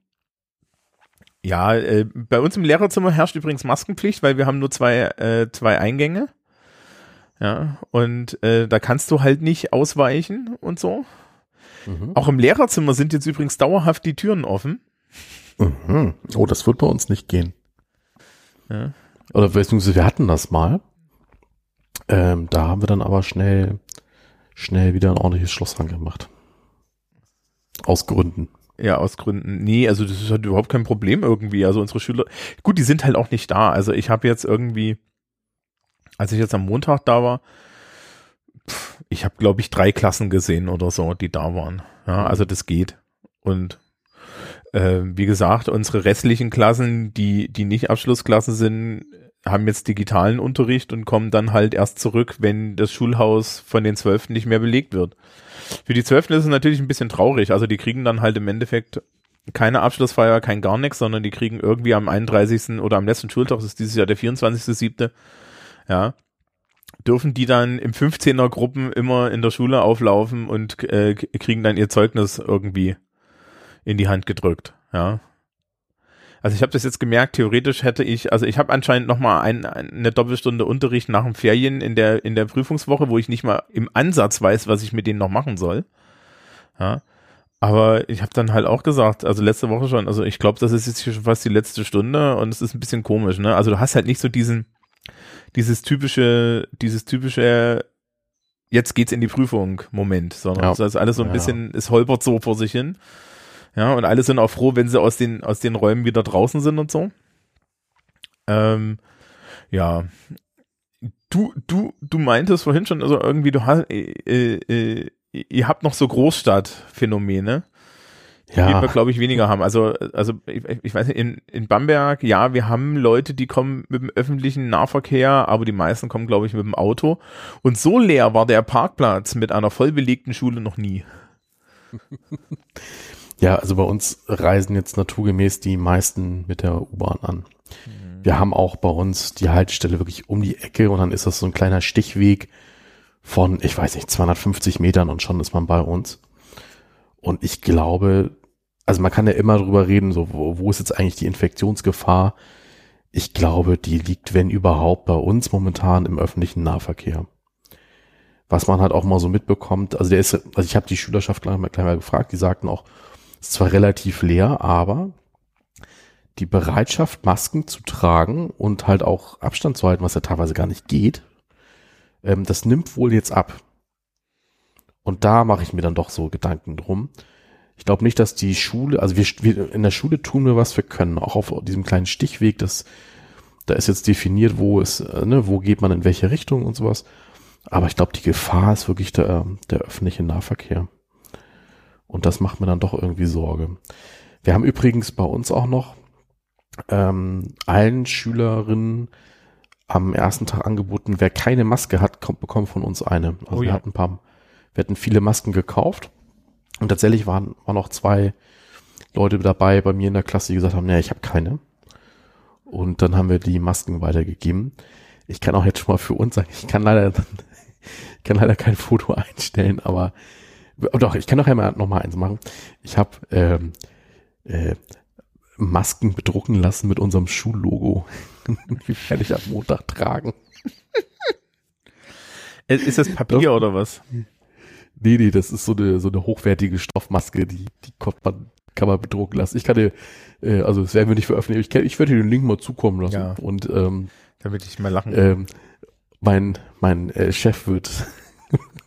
ja, äh, bei uns im Lehrerzimmer herrscht übrigens Maskenpflicht, weil wir haben nur zwei, äh, zwei Eingänge. Ja, und äh, da kannst du halt nicht ausweichen und so. Mhm. Auch im Lehrerzimmer sind jetzt übrigens dauerhaft die Türen offen. Mhm. Oh, das wird bei uns nicht gehen. Ja. Oder beziehungsweise wir hatten das mal. Ähm, da haben wir dann aber schnell, schnell wieder ein ordentliches Schloss dran gemacht. Aus Gründen. Ja, aus Gründen. Nee, also das ist halt überhaupt kein Problem irgendwie. Also unsere Schüler, gut, die sind halt auch nicht da. Also ich habe jetzt irgendwie, als ich jetzt am Montag da war, ich habe glaube ich drei Klassen gesehen oder so, die da waren. Ja, also das geht. Und äh, wie gesagt, unsere restlichen Klassen, die, die nicht Abschlussklassen sind, haben jetzt digitalen Unterricht und kommen dann halt erst zurück, wenn das Schulhaus von den Zwölften nicht mehr belegt wird. Für die Zwölften ist es natürlich ein bisschen traurig. Also die kriegen dann halt im Endeffekt keine Abschlussfeier, kein gar nichts, sondern die kriegen irgendwie am 31. oder am letzten Schultag, das ist dieses Jahr der 24.7., ja, dürfen die dann im 15er Gruppen immer in der Schule auflaufen und äh, kriegen dann ihr Zeugnis irgendwie in die Hand gedrückt, ja. Also ich habe das jetzt gemerkt, theoretisch hätte ich, also ich habe anscheinend noch mal ein, eine Doppelstunde Unterricht nach dem Ferien in der in der Prüfungswoche, wo ich nicht mal im Ansatz weiß, was ich mit denen noch machen soll. Ja. Aber ich habe dann halt auch gesagt, also letzte Woche schon, also ich glaube, das ist jetzt schon fast die letzte Stunde und es ist ein bisschen komisch, ne? Also du hast halt nicht so diesen dieses typische dieses typische jetzt geht's in die Prüfung Moment, sondern ja. das ist alles so ein ja. bisschen es holpert so vor sich hin. Ja, und alle sind auch froh, wenn sie aus den, aus den Räumen wieder draußen sind und so. Ähm, ja. Du, du, du meintest vorhin schon, also irgendwie, du hast, äh, äh, ihr habt noch so Großstadtphänomene. ja. die wir, glaube ich, weniger haben. Also, also ich, ich weiß nicht, in, in Bamberg, ja, wir haben Leute, die kommen mit dem öffentlichen Nahverkehr, aber die meisten kommen, glaube ich, mit dem Auto. Und so leer war der Parkplatz mit einer vollbelegten Schule noch nie. Ja, also bei uns reisen jetzt naturgemäß die meisten mit der U-Bahn an. Mhm. Wir haben auch bei uns die Haltestelle wirklich um die Ecke und dann ist das so ein kleiner Stichweg von, ich weiß nicht, 250 Metern und schon ist man bei uns. Und ich glaube, also man kann ja immer drüber reden, so wo, wo ist jetzt eigentlich die Infektionsgefahr? Ich glaube, die liegt, wenn überhaupt, bei uns momentan im öffentlichen Nahverkehr. Was man halt auch mal so mitbekommt, also der ist, also ich habe die Schülerschaft gleich mal, gleich mal gefragt, die sagten auch, ist zwar relativ leer, aber die Bereitschaft, Masken zu tragen und halt auch Abstand zu halten, was ja teilweise gar nicht geht, ähm, das nimmt wohl jetzt ab. Und da mache ich mir dann doch so Gedanken drum. Ich glaube nicht, dass die Schule, also wir, wir in der Schule tun wir was wir können, auch auf diesem kleinen Stichweg, das da ist jetzt definiert, wo ist, äh, ne, wo geht man in welche Richtung und sowas. Aber ich glaube, die Gefahr ist wirklich der, der öffentliche Nahverkehr. Und das macht mir dann doch irgendwie Sorge. Wir haben übrigens bei uns auch noch ähm, allen Schülerinnen am ersten Tag angeboten, wer keine Maske hat, kommt, bekommt von uns eine. Also oh ja. wir hatten ein paar, wir hatten viele Masken gekauft und tatsächlich waren, waren noch zwei Leute dabei bei mir in der Klasse, die gesagt haben, nee, ich habe keine. Und dann haben wir die Masken weitergegeben. Ich kann auch jetzt schon mal für uns sagen, ich kann leider, ich kann leider kein Foto einstellen, aber doch, ich kann doch einmal noch mal eins machen. Ich habe ähm, äh, Masken bedrucken lassen mit unserem Schullogo. Die werde ich am Montag tragen. Ist das Papier oder was? Nee, nee, das ist so eine, so eine hochwertige Stoffmaske, die, die kann man, kann man bedrucken lassen. Ich kann dir, äh, also das werden wir nicht veröffentlichen, ich, kann, ich werde dir den Link mal zukommen lassen. Ja. Und ähm, damit ich mal lachen ähm, mein, mein äh, Chef wird,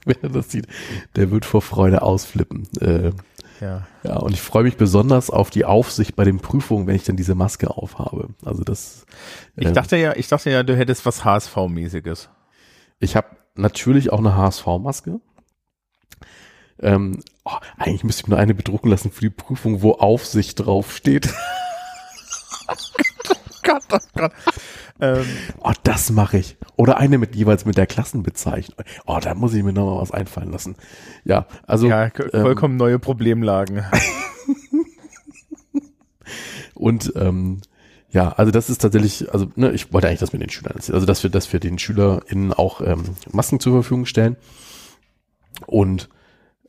wenn er das sieht, der wird vor Freude ausflippen. Äh, ja. ja, und ich freue mich besonders auf die Aufsicht bei den Prüfungen, wenn ich dann diese Maske aufhabe. Also das. Ich ähm, dachte ja, ich dachte ja, du hättest was HSV-mäßiges. Ich habe natürlich auch eine HSV-Maske. Ähm, oh, eigentlich müsste ich mir nur eine bedrucken lassen für die Prüfung, wo Aufsicht draufsteht. oh Gott, oh Gott. Ähm, oh, das mache ich. Oder eine mit jeweils mit der Klassenbezeichnung. Oh, da muss ich mir noch mal was einfallen lassen. Ja, also. Ja, ähm, vollkommen ähm, neue Problemlagen. und ähm, ja, also das ist tatsächlich, also ne, ich wollte eigentlich das mit den Schülern, also dass wir, dass wir den SchülerInnen auch ähm, Masken zur Verfügung stellen. Und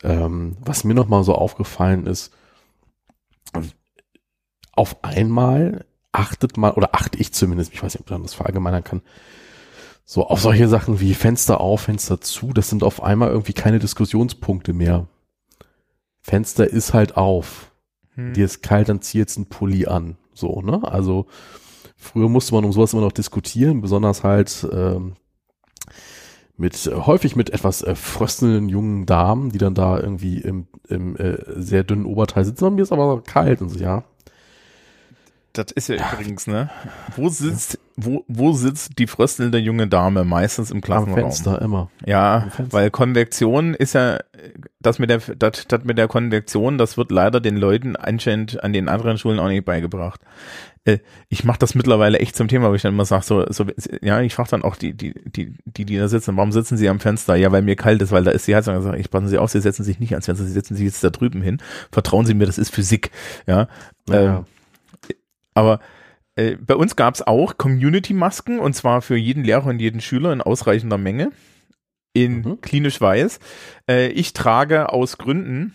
ähm, was mir noch mal so aufgefallen ist, auf einmal achtet mal, oder achte ich zumindest, ich weiß nicht, ob man das verallgemeinern kann, so auf solche Sachen wie Fenster auf, Fenster zu, das sind auf einmal irgendwie keine Diskussionspunkte mehr. Fenster ist halt auf. Hm. Dir ist kalt, dann zieh jetzt ein Pulli an. So, ne? Also früher musste man um sowas immer noch diskutieren, besonders halt ähm, mit äh, häufig mit etwas äh, fröstelnden jungen Damen, die dann da irgendwie im, im äh, sehr dünnen Oberteil sitzen. Mir ist aber kalt und so, ja. Das ist ja, übrigens, ne? Wo sitzt, wo, wo sitzt die fröstelnde junge Dame? Meistens im Klassenraum. Am Fenster immer. Ja, weil Konvektion ist ja, das mit der, das, das mit der Konvektion, das wird leider den Leuten anscheinend an den anderen Schulen auch nicht beigebracht. Äh, ich mache das mittlerweile echt zum Thema, wo ich dann immer sage, so, so, ja, ich frage dann auch die, die, die, die, die da sitzen, warum sitzen sie am Fenster? Ja, weil mir kalt ist, weil da ist die Heizung. Ich sage, ich passen Sie auf, Sie setzen sich nicht ans Fenster, Sie setzen sich jetzt da drüben hin. Vertrauen Sie mir, das ist Physik. Ja. ja. Ähm, aber äh, bei uns gab es auch Community-Masken und zwar für jeden Lehrer und jeden Schüler in ausreichender Menge in mhm. klinisch weiß. Äh, ich trage aus Gründen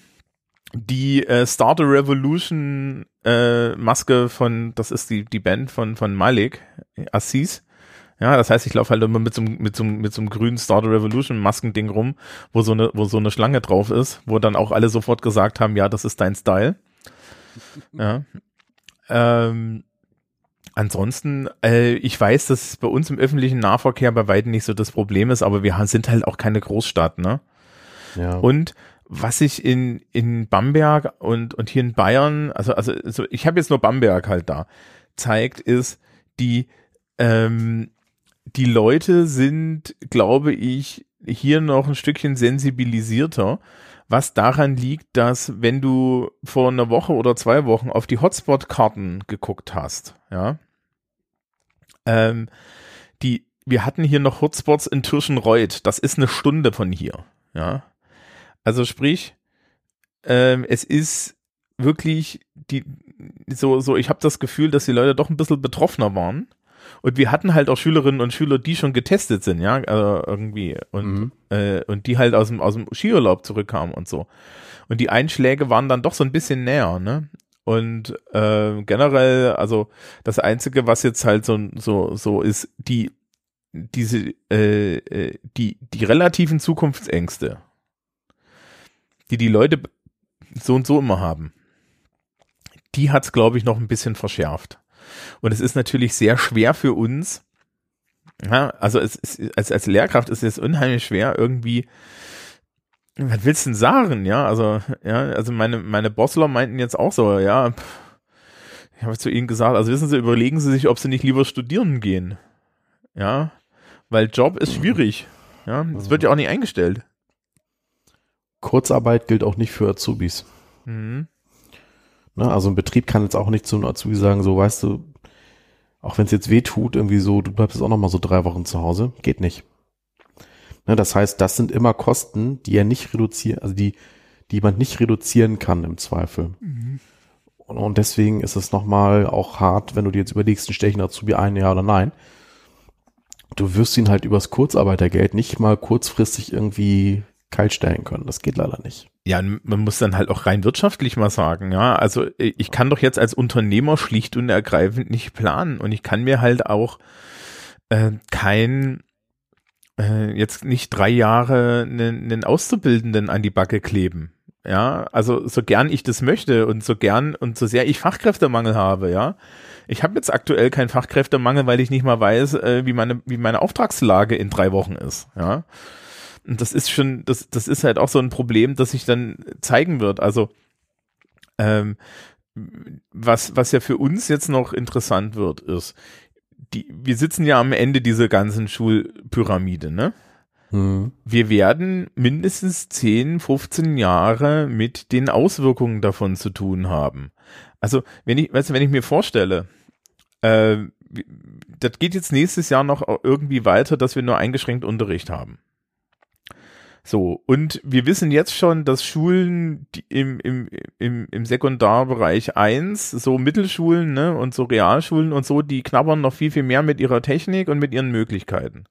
die äh, Start a Revolution äh, Maske von, das ist die, die Band von, von Malik Assis. Ja, das heißt, ich laufe halt immer mit so, mit so, mit so einem grünen Start a Revolution Maskending rum, wo so eine, wo so eine Schlange drauf ist, wo dann auch alle sofort gesagt haben, ja, das ist dein Style. ja. Ähm, ansonsten, äh, ich weiß, dass es bei uns im öffentlichen Nahverkehr bei weitem nicht so das Problem ist, aber wir sind halt auch keine Großstadt, ne? Ja. Und was ich in, in Bamberg und, und hier in Bayern, also, also, ich habe jetzt nur Bamberg halt da, zeigt, ist, die, ähm, die Leute sind, glaube ich, hier noch ein Stückchen sensibilisierter, was daran liegt, dass wenn du vor einer Woche oder zwei Wochen auf die Hotspot-Karten geguckt hast, ja, ähm, die, wir hatten hier noch Hotspots in Tirschenreuth, das ist eine Stunde von hier, ja. Also sprich, ähm, es ist wirklich die, so, so, ich habe das Gefühl, dass die Leute doch ein bisschen betroffener waren und wir hatten halt auch Schülerinnen und Schüler, die schon getestet sind, ja, also irgendwie. Und, mhm. äh, und die halt aus dem, aus dem Skiurlaub zurückkamen und so. Und die Einschläge waren dann doch so ein bisschen näher, ne? Und äh, generell, also das Einzige, was jetzt halt so, so, so ist, die, diese, äh, äh die, die relativen Zukunftsängste, die die Leute so und so immer haben, die hat's, glaube ich, noch ein bisschen verschärft. Und es ist natürlich sehr schwer für uns. Ja, also es ist, als, als Lehrkraft ist es unheimlich schwer, irgendwie, was willst du denn sagen, ja? Also, ja, also meine, meine Bossler meinten jetzt auch so, ja, pff, ich habe zu ihnen gesagt, also wissen Sie, überlegen Sie sich, ob Sie nicht lieber studieren gehen. Ja, weil Job ist schwierig. Ja, es wird ja auch nicht eingestellt. Kurzarbeit gilt auch nicht für Azubis. Mhm. Ne, also ein Betrieb kann jetzt auch nicht zu einem Azubi sagen, so weißt du, auch wenn es jetzt weh tut, irgendwie so, du bleibst jetzt auch noch mal so drei Wochen zu Hause, geht nicht. Ne, das heißt, das sind immer Kosten, die er nicht reduzieren, also die, die man nicht reduzieren kann im Zweifel. Mhm. Und, und, deswegen ist es nochmal auch hart, wenn du dir jetzt überlegst, stechen Azubi ein, ja oder nein. Du wirst ihn halt übers Kurzarbeitergeld nicht mal kurzfristig irgendwie kalt stellen können. Das geht leider nicht. Ja, man muss dann halt auch rein wirtschaftlich mal sagen, ja. Also äh, ich kann doch jetzt als Unternehmer schlicht und ergreifend nicht planen und ich kann mir halt auch äh, kein äh, jetzt nicht drei Jahre einen, einen Auszubildenden an die Backe kleben. Ja, also so gern ich das möchte und so gern und so sehr ich Fachkräftemangel habe, ja. Ich habe jetzt aktuell keinen Fachkräftemangel, weil ich nicht mal weiß, äh, wie meine wie meine Auftragslage in drei Wochen ist, ja. Und das ist schon, das, das ist halt auch so ein Problem, das sich dann zeigen wird. Also, ähm, was, was ja für uns jetzt noch interessant wird, ist, die, wir sitzen ja am Ende dieser ganzen Schulpyramide, ne? Mhm. Wir werden mindestens 10, 15 Jahre mit den Auswirkungen davon zu tun haben. Also, wenn ich, weißt du, wenn ich mir vorstelle, äh, das geht jetzt nächstes Jahr noch irgendwie weiter, dass wir nur eingeschränkt Unterricht haben. So, und wir wissen jetzt schon, dass Schulen im, im, im, im Sekundarbereich 1, so Mittelschulen ne, und so Realschulen und so, die knabbern noch viel, viel mehr mit ihrer Technik und mit ihren Möglichkeiten.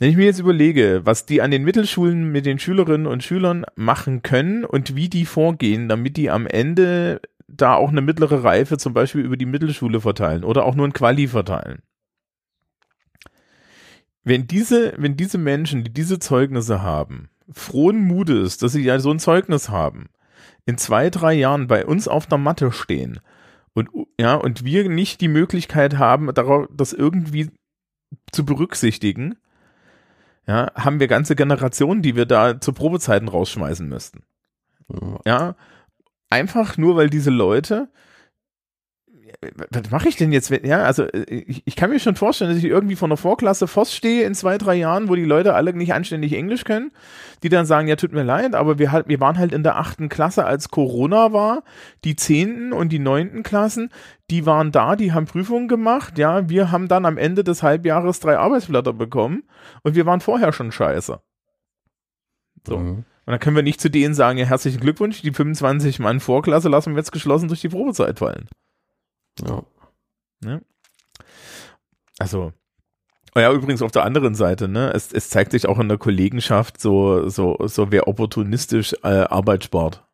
Wenn ich mir jetzt überlege, was die an den Mittelschulen mit den Schülerinnen und Schülern machen können und wie die vorgehen, damit die am Ende da auch eine mittlere Reife zum Beispiel über die Mittelschule verteilen oder auch nur ein Quali verteilen wenn diese, wenn diese Menschen, die diese Zeugnisse haben, frohen Mutes, dass sie ja so ein Zeugnis haben, in zwei, drei Jahren bei uns auf der Matte stehen und, ja, und wir nicht die Möglichkeit haben, darauf, das irgendwie zu berücksichtigen, ja, haben wir ganze Generationen, die wir da zu Probezeiten rausschmeißen müssten. Ja, einfach nur, weil diese Leute was mache ich denn jetzt? Ja, also äh, ich, ich, kann mir schon vorstellen, dass ich irgendwie vor einer Vorklasse Voss stehe in zwei, drei Jahren, wo die Leute alle nicht anständig Englisch können, die dann sagen, ja, tut mir leid, aber wir, halt, wir waren halt in der achten Klasse, als Corona war. Die zehnten und die neunten Klassen, die waren da, die haben Prüfungen gemacht, ja, wir haben dann am Ende des Halbjahres drei Arbeitsblätter bekommen und wir waren vorher schon scheiße. So. Mhm. Und dann können wir nicht zu denen sagen, ja, herzlichen Glückwunsch, die 25 Mann Vorklasse lassen wir jetzt geschlossen durch die Probezeit fallen. Ja. Ne? Also, ja, übrigens auf der anderen Seite, ne, es, es zeigt sich auch in der Kollegenschaft so, so, so wer opportunistisch äh, Arbeit spart.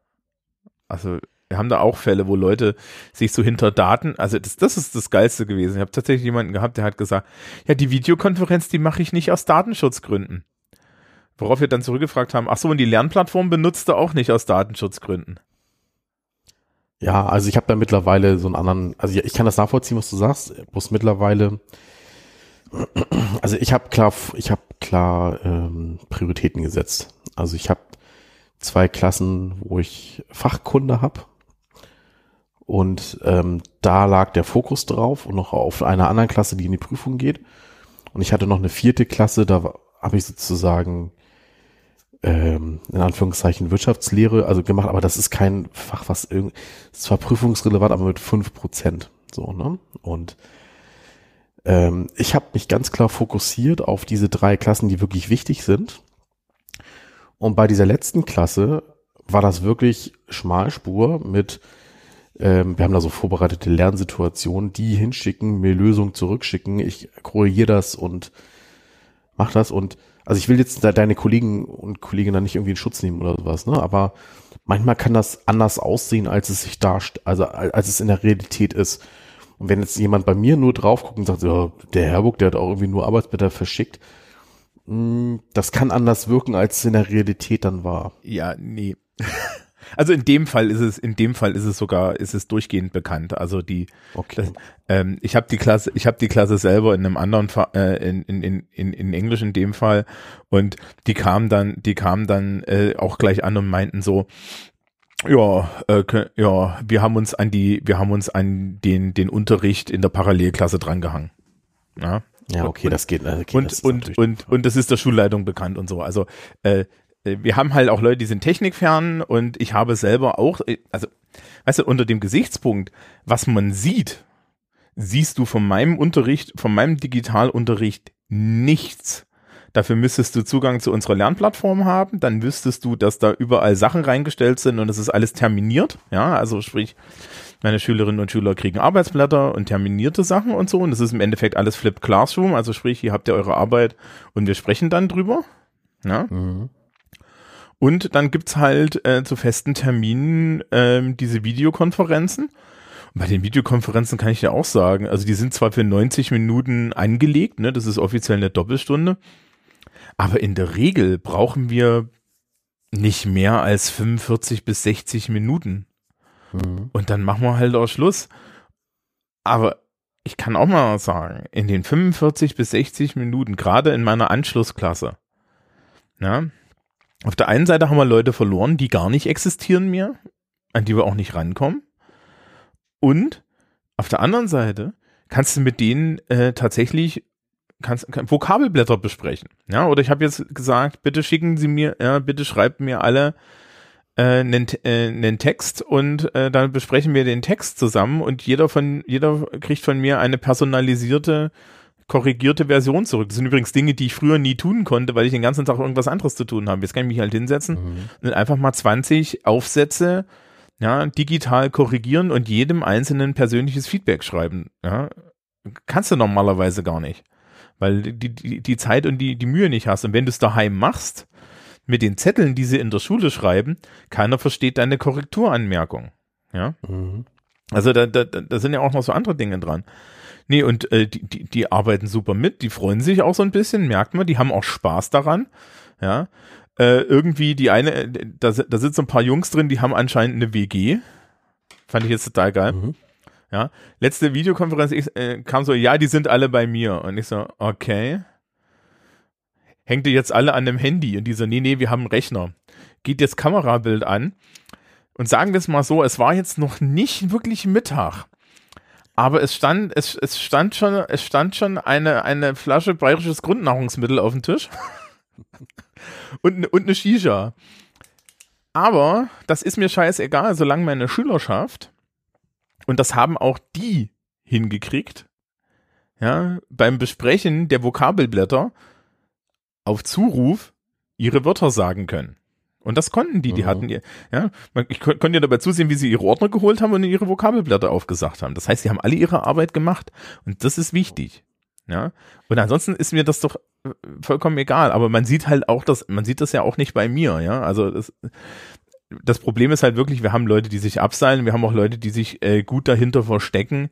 Also, wir haben da auch Fälle, wo Leute sich so hinter Daten, also das, das ist das Geilste gewesen. Ich habe tatsächlich jemanden gehabt, der hat gesagt, ja, die Videokonferenz, die mache ich nicht aus Datenschutzgründen. Worauf wir dann zurückgefragt haben, ach so, und die Lernplattform benutzt du auch nicht aus Datenschutzgründen. Ja, also ich habe da mittlerweile so einen anderen, also ich kann das nachvollziehen, was du sagst, bloß mittlerweile, also ich habe klar, ich habe klar ähm, Prioritäten gesetzt. Also ich habe zwei Klassen, wo ich Fachkunde habe und ähm, da lag der Fokus drauf und noch auf einer anderen Klasse, die in die Prüfung geht. Und ich hatte noch eine vierte Klasse, da habe ich sozusagen ähm, in Anführungszeichen Wirtschaftslehre also gemacht, aber das ist kein Fach, was irgendwie, ist zwar prüfungsrelevant, aber mit fünf Prozent. So, ne? Und ähm, ich habe mich ganz klar fokussiert auf diese drei Klassen, die wirklich wichtig sind. Und bei dieser letzten Klasse war das wirklich Schmalspur mit, ähm, wir haben da so vorbereitete Lernsituationen, die hinschicken, mir Lösungen zurückschicken, ich korrigiere das und mach das und also ich will jetzt deine Kollegen und Kolleginnen nicht irgendwie in Schutz nehmen oder sowas, ne? Aber manchmal kann das anders aussehen, als es sich darstellt, also als es in der Realität ist. Und wenn jetzt jemand bei mir nur drauf guckt und sagt, ja, der Herrburg, der hat auch irgendwie nur Arbeitsblätter verschickt, hm, das kann anders wirken, als es in der Realität dann war. Ja, nee. Also in dem Fall ist es, in dem Fall ist es sogar, ist es durchgehend bekannt. Also die, okay. das, ähm, ich habe die Klasse, ich habe die Klasse selber in einem anderen, äh, in, in, in, in Englisch in dem Fall und die kamen dann, die kamen dann äh, auch gleich an und meinten so, ja, äh, ja, wir haben uns an die, wir haben uns an den, den Unterricht in der Parallelklasse drangehangen. Ja, ja okay, und, das geht. Okay, und, das und, und, und das ist der Schulleitung bekannt und so. Also, äh, äh, wir haben halt auch Leute, die sind technikfern und ich habe selber auch, äh, also, weißt du, unter dem Gesichtspunkt, was man sieht, siehst du von meinem Unterricht, von meinem Digitalunterricht nichts. Dafür müsstest du Zugang zu unserer Lernplattform haben, dann wüsstest du, dass da überall Sachen reingestellt sind und es ist alles terminiert, ja, also sprich, meine Schülerinnen und Schüler kriegen Arbeitsblätter und terminierte Sachen und so und es ist im Endeffekt alles Flip Classroom, also sprich, hier habt ihr eure Arbeit und wir sprechen dann drüber, ja. Mhm. Und dann gibt's halt äh, zu festen Terminen ähm, diese Videokonferenzen. Und bei den Videokonferenzen kann ich ja auch sagen, also die sind zwar für 90 Minuten angelegt, ne, das ist offiziell eine Doppelstunde, aber in der Regel brauchen wir nicht mehr als 45 bis 60 Minuten. Mhm. Und dann machen wir halt auch Schluss. Aber ich kann auch mal sagen, in den 45 bis 60 Minuten, gerade in meiner Anschlussklasse, na, auf der einen Seite haben wir Leute verloren, die gar nicht existieren mehr, an die wir auch nicht rankommen. Und auf der anderen Seite kannst du mit denen äh, tatsächlich kannst, kann, Vokabelblätter besprechen. Ja, oder ich habe jetzt gesagt, bitte schicken Sie mir, ja, bitte schreibt mir alle äh, einen, äh, einen Text und äh, dann besprechen wir den Text zusammen und jeder von jeder kriegt von mir eine personalisierte korrigierte Version zurück. Das sind übrigens Dinge, die ich früher nie tun konnte, weil ich den ganzen Tag irgendwas anderes zu tun habe. Jetzt kann ich mich halt hinsetzen mhm. und einfach mal 20 Aufsätze ja, digital korrigieren und jedem einzelnen persönliches Feedback schreiben. Ja, kannst du normalerweise gar nicht, weil die, die, die Zeit und die, die Mühe nicht hast. Und wenn du es daheim machst, mit den Zetteln, die sie in der Schule schreiben, keiner versteht deine Korrekturanmerkung. Ja. Mhm. Also da, da, da sind ja auch noch so andere Dinge dran. Nee, und äh, die, die, die arbeiten super mit, die freuen sich auch so ein bisschen, merkt man, die haben auch Spaß daran. Ja. Äh, irgendwie die eine, äh, da, da sitzen ein paar Jungs drin, die haben anscheinend eine WG. Fand ich jetzt total geil. Mhm. Ja. Letzte Videokonferenz ich, äh, kam so, ja, die sind alle bei mir. Und ich so, okay. Hängt ihr jetzt alle an dem Handy? Und die so, nee, nee, wir haben einen Rechner. Geht jetzt Kamerabild an. Und sagen wir es mal so, es war jetzt noch nicht wirklich Mittag. Aber es stand, es, es stand schon, es stand schon eine, eine Flasche bayerisches Grundnahrungsmittel auf dem Tisch. und, und eine Shisha. Aber das ist mir scheißegal, solange meine Schülerschaft, und das haben auch die hingekriegt, ja, beim Besprechen der Vokabelblätter auf Zuruf ihre Wörter sagen können. Und das konnten die, die mhm. hatten, ja, ich konnte ja dabei zusehen, wie sie ihre Ordner geholt haben und ihre Vokabelblätter aufgesagt haben. Das heißt, sie haben alle ihre Arbeit gemacht und das ist wichtig. Ja. Und ansonsten ist mir das doch äh, vollkommen egal. Aber man sieht halt auch das, man sieht das ja auch nicht bei mir, ja. Also das, das Problem ist halt wirklich, wir haben Leute, die sich abseilen, wir haben auch Leute, die sich äh, gut dahinter verstecken,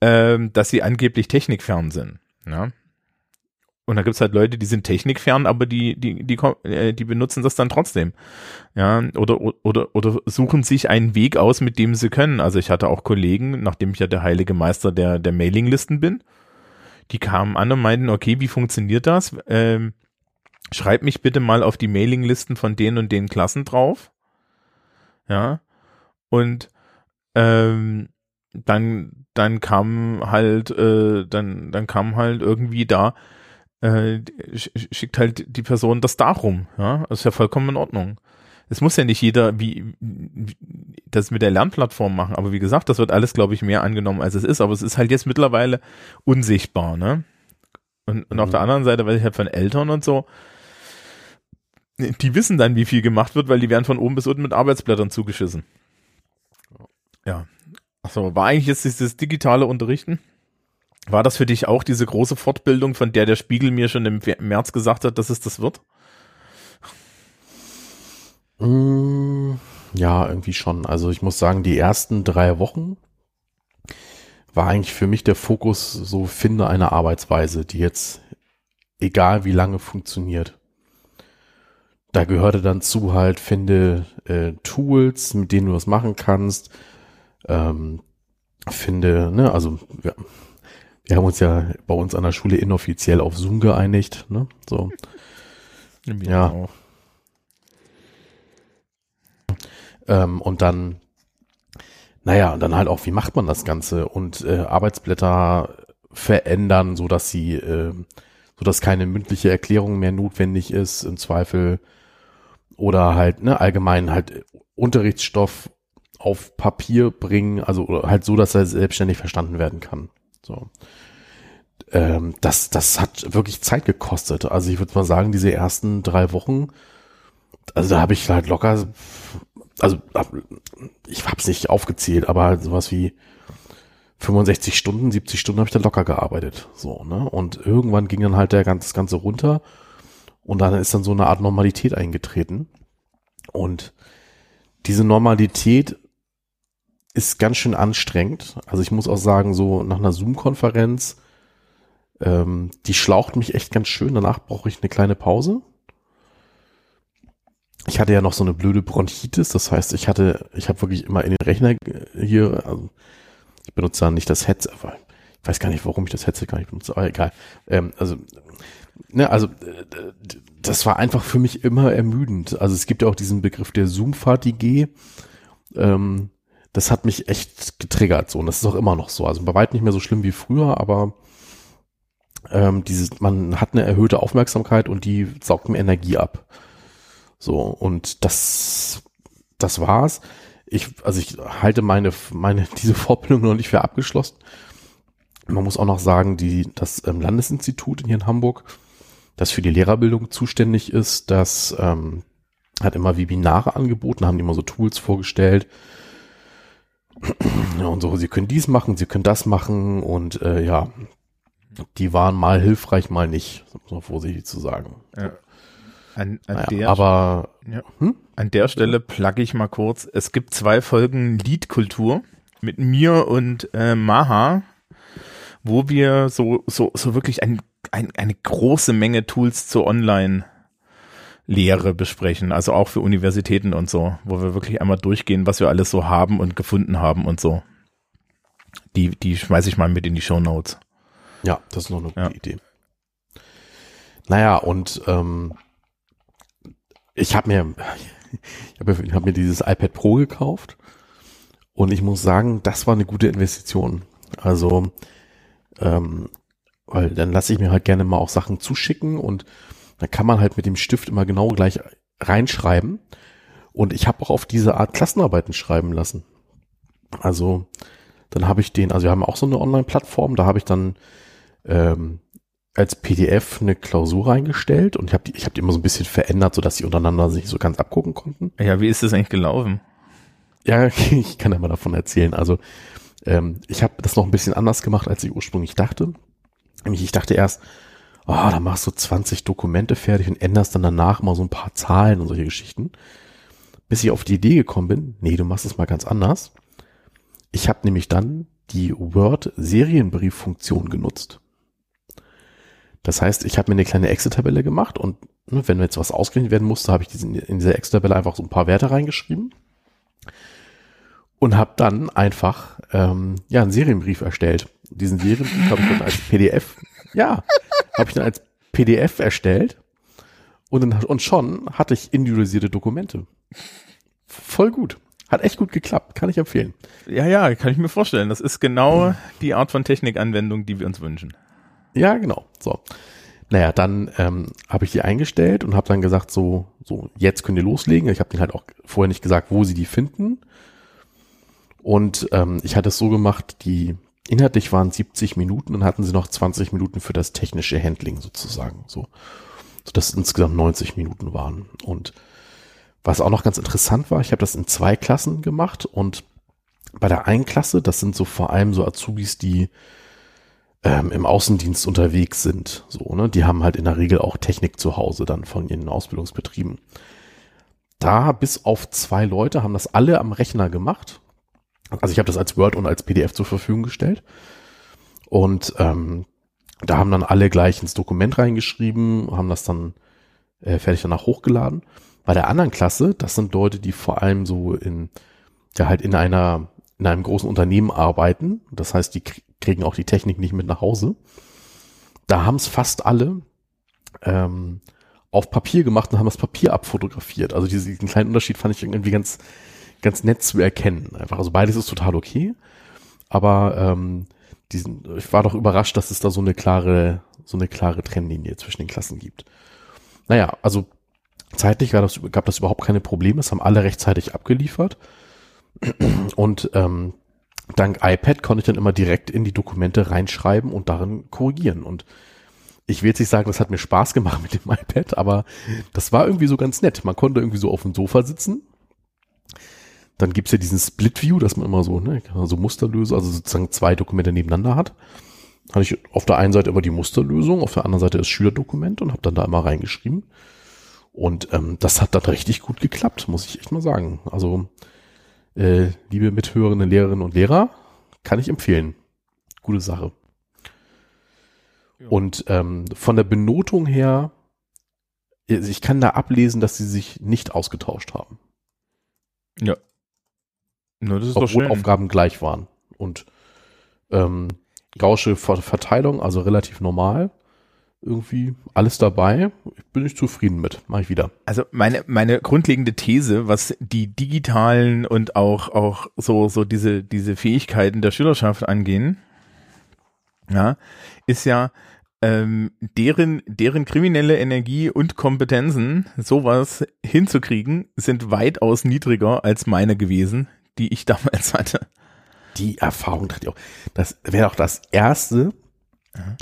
ähm, dass sie angeblich technikfern sind. Ja. Und da gibt's halt Leute, die sind technikfern, aber die, die, die, äh, die benutzen das dann trotzdem. Ja, oder, oder, oder suchen sich einen Weg aus, mit dem sie können. Also ich hatte auch Kollegen, nachdem ich ja der heilige Meister der, der Mailinglisten bin, die kamen an und meinten, okay, wie funktioniert das? Ähm, schreib mich bitte mal auf die Mailinglisten von den und den Klassen drauf. Ja. Und ähm, dann, dann kam halt, äh, dann, dann kam halt irgendwie da, äh, schickt halt die Person das darum. Ja, das ist ja vollkommen in Ordnung. Es muss ja nicht jeder wie, wie das mit der Lernplattform machen, aber wie gesagt, das wird alles, glaube ich, mehr angenommen, als es ist. Aber es ist halt jetzt mittlerweile unsichtbar, ne? Und, und mhm. auf der anderen Seite, weil ich halt von Eltern und so, die wissen dann, wie viel gemacht wird, weil die werden von oben bis unten mit Arbeitsblättern zugeschissen. Ja. Achso, war eigentlich jetzt dieses digitale Unterrichten? War das für dich auch diese große Fortbildung, von der der Spiegel mir schon im März gesagt hat, dass es das wird? Mm, ja, irgendwie schon. Also ich muss sagen, die ersten drei Wochen war eigentlich für mich der Fokus so, finde eine Arbeitsweise, die jetzt egal wie lange funktioniert. Da gehörte dann zu halt, finde äh, Tools, mit denen du was machen kannst. Ähm, finde, ne, also wir, wir haben uns ja bei uns an der Schule inoffiziell auf Zoom geeinigt, ne? So. Ja. Auch. Ähm, und dann, naja, und dann halt auch, wie macht man das Ganze? Und äh, Arbeitsblätter verändern, so dass sie, äh, so dass keine mündliche Erklärung mehr notwendig ist, im Zweifel. Oder halt, ne, allgemein halt Unterrichtsstoff auf Papier bringen, also halt so, dass er selbstständig verstanden werden kann. So. Ähm, das, das hat wirklich Zeit gekostet. Also ich würde mal sagen, diese ersten drei Wochen, also da habe ich halt locker also ich habe es nicht aufgezählt, aber halt sowas wie 65 Stunden, 70 Stunden habe ich da locker gearbeitet. So, ne? Und irgendwann ging dann halt der ganze, das Ganze runter und dann ist dann so eine Art Normalität eingetreten. Und diese Normalität ist ganz schön anstrengend. Also ich muss auch sagen, so nach einer Zoom-Konferenz, ähm, die schlaucht mich echt ganz schön. Danach brauche ich eine kleine Pause ich hatte ja noch so eine blöde Bronchitis, das heißt, ich hatte, ich habe wirklich immer in den Rechner hier, also ich benutze dann nicht das Headset, aber ich weiß gar nicht, warum ich das Headset gar nicht benutze, aber egal. Ähm, also, ne, also das war einfach für mich immer ermüdend. Also es gibt ja auch diesen Begriff der Zoom-Fatigue. Ähm, das hat mich echt getriggert so und das ist auch immer noch so. Also bei weitem nicht mehr so schlimm wie früher, aber ähm, dieses, man hat eine erhöhte Aufmerksamkeit und die saugt mir Energie ab. So, und das, das war's. Ich, also ich halte meine, meine, diese Fortbildung noch nicht für abgeschlossen. Man muss auch noch sagen, die, das ähm, Landesinstitut hier in Hamburg, das für die Lehrerbildung zuständig ist, das ähm, hat immer Webinare angeboten, haben die immer so Tools vorgestellt. Ja, und so, sie können dies machen, sie können das machen und äh, ja, die waren mal hilfreich, mal nicht, so vorsichtig zu sagen. Ja. An, an naja, der, aber ja. hm? an der Stelle plugge ich mal kurz. Es gibt zwei Folgen Liedkultur mit mir und äh, Maha, wo wir so so so wirklich ein, ein, eine große Menge Tools zur Online Lehre besprechen, also auch für Universitäten und so, wo wir wirklich einmal durchgehen, was wir alles so haben und gefunden haben und so. Die, die schmeiße ich mal mit in die Show Notes. Ja, das ist noch eine gute ja. Idee. Naja, und ähm, ich habe mir, ich habe hab mir dieses iPad Pro gekauft und ich muss sagen, das war eine gute Investition. Also, ähm, weil dann lasse ich mir halt gerne mal auch Sachen zuschicken und dann kann man halt mit dem Stift immer genau gleich reinschreiben. Und ich habe auch auf diese Art Klassenarbeiten schreiben lassen. Also dann habe ich den, also wir haben auch so eine Online-Plattform, da habe ich dann ähm, als PDF eine Klausur reingestellt und ich habe die, ich habe die immer so ein bisschen verändert, so dass sie untereinander sich so ganz abgucken konnten. Ja, wie ist das eigentlich gelaufen? Ja, ich kann ja mal davon erzählen. Also ähm, ich habe das noch ein bisschen anders gemacht, als ich ursprünglich dachte. Nämlich ich dachte erst, oh, da machst du 20 Dokumente fertig und änderst dann danach mal so ein paar Zahlen und solche Geschichten. Bis ich auf die Idee gekommen bin, nee, du machst es mal ganz anders. Ich habe nämlich dann die Word-Serienbrief-Funktion genutzt. Das heißt, ich habe mir eine kleine Excel-Tabelle gemacht und ne, wenn jetzt was ausgerechnet werden musste, habe ich diesen, in diese Excel-Tabelle einfach so ein paar Werte reingeschrieben und habe dann einfach ähm, ja einen Serienbrief erstellt. Diesen Serienbrief habe ich dann als PDF, ja, habe ich dann als PDF erstellt und, dann, und schon hatte ich individualisierte Dokumente. Voll gut. Hat echt gut geklappt, kann ich empfehlen. Ja, ja, kann ich mir vorstellen. Das ist genau die Art von Technikanwendung, die wir uns wünschen. Ja, genau. So. Naja, dann ähm, habe ich die eingestellt und habe dann gesagt, so, so, jetzt könnt ihr loslegen. Ich habe denen halt auch vorher nicht gesagt, wo sie die finden. Und ähm, ich hatte es so gemacht, die inhaltlich waren 70 Minuten und hatten sie noch 20 Minuten für das technische Handling sozusagen. So, so dass insgesamt 90 Minuten waren. Und was auch noch ganz interessant war, ich habe das in zwei Klassen gemacht und bei der einen Klasse, das sind so vor allem so Azubis, die ähm, im Außendienst unterwegs sind. So, ne? Die haben halt in der Regel auch Technik zu Hause dann von ihren Ausbildungsbetrieben. Da bis auf zwei Leute haben das alle am Rechner gemacht. Also ich habe das als Word und als PDF zur Verfügung gestellt. Und ähm, da haben dann alle gleich ins Dokument reingeschrieben, haben das dann äh, fertig danach hochgeladen. Bei der anderen Klasse, das sind Leute, die vor allem so in, ja halt in einer, in einem großen Unternehmen arbeiten. Das heißt, die kriegen auch die Technik nicht mit nach Hause. Da haben es fast alle ähm, auf Papier gemacht und haben das Papier abfotografiert. Also diesen kleinen Unterschied fand ich irgendwie ganz, ganz nett zu erkennen. Einfach, also beides ist total okay. Aber ähm, diesen, ich war doch überrascht, dass es da so eine klare, so eine klare Trennlinie zwischen den Klassen gibt. Naja, also zeitlich war das, gab das überhaupt keine Probleme. Es haben alle rechtzeitig abgeliefert. Und ähm, dank iPad konnte ich dann immer direkt in die Dokumente reinschreiben und darin korrigieren. Und ich will jetzt nicht sagen, das hat mir Spaß gemacht mit dem iPad, aber das war irgendwie so ganz nett. Man konnte irgendwie so auf dem Sofa sitzen. Dann gibt's ja diesen Split View, dass man immer so, ne, so Musterlöse, also sozusagen zwei Dokumente nebeneinander hat. Hatte ich auf der einen Seite immer die Musterlösung, auf der anderen Seite das Schülerdokument und habe dann da immer reingeschrieben. Und ähm, das hat dann richtig gut geklappt, muss ich echt mal sagen. Also äh, liebe mithörende Lehrerinnen und Lehrer, kann ich empfehlen. Gute Sache. Ja. Und ähm, von der Benotung her, also ich kann da ablesen, dass sie sich nicht ausgetauscht haben. Ja. Na, das ist Obwohl doch schön. Aufgaben gleich waren. Und ähm, gausche Verteilung, also relativ normal irgendwie alles dabei. Bin ich zufrieden mit. Mach ich wieder. Also meine, meine grundlegende These, was die digitalen und auch, auch so, so diese, diese Fähigkeiten der Schülerschaft angehen, ja, ist ja, ähm, deren, deren kriminelle Energie und Kompetenzen, sowas hinzukriegen, sind weitaus niedriger als meine gewesen, die ich damals hatte. Die Erfahrung tritt auch. Das wäre auch das erste,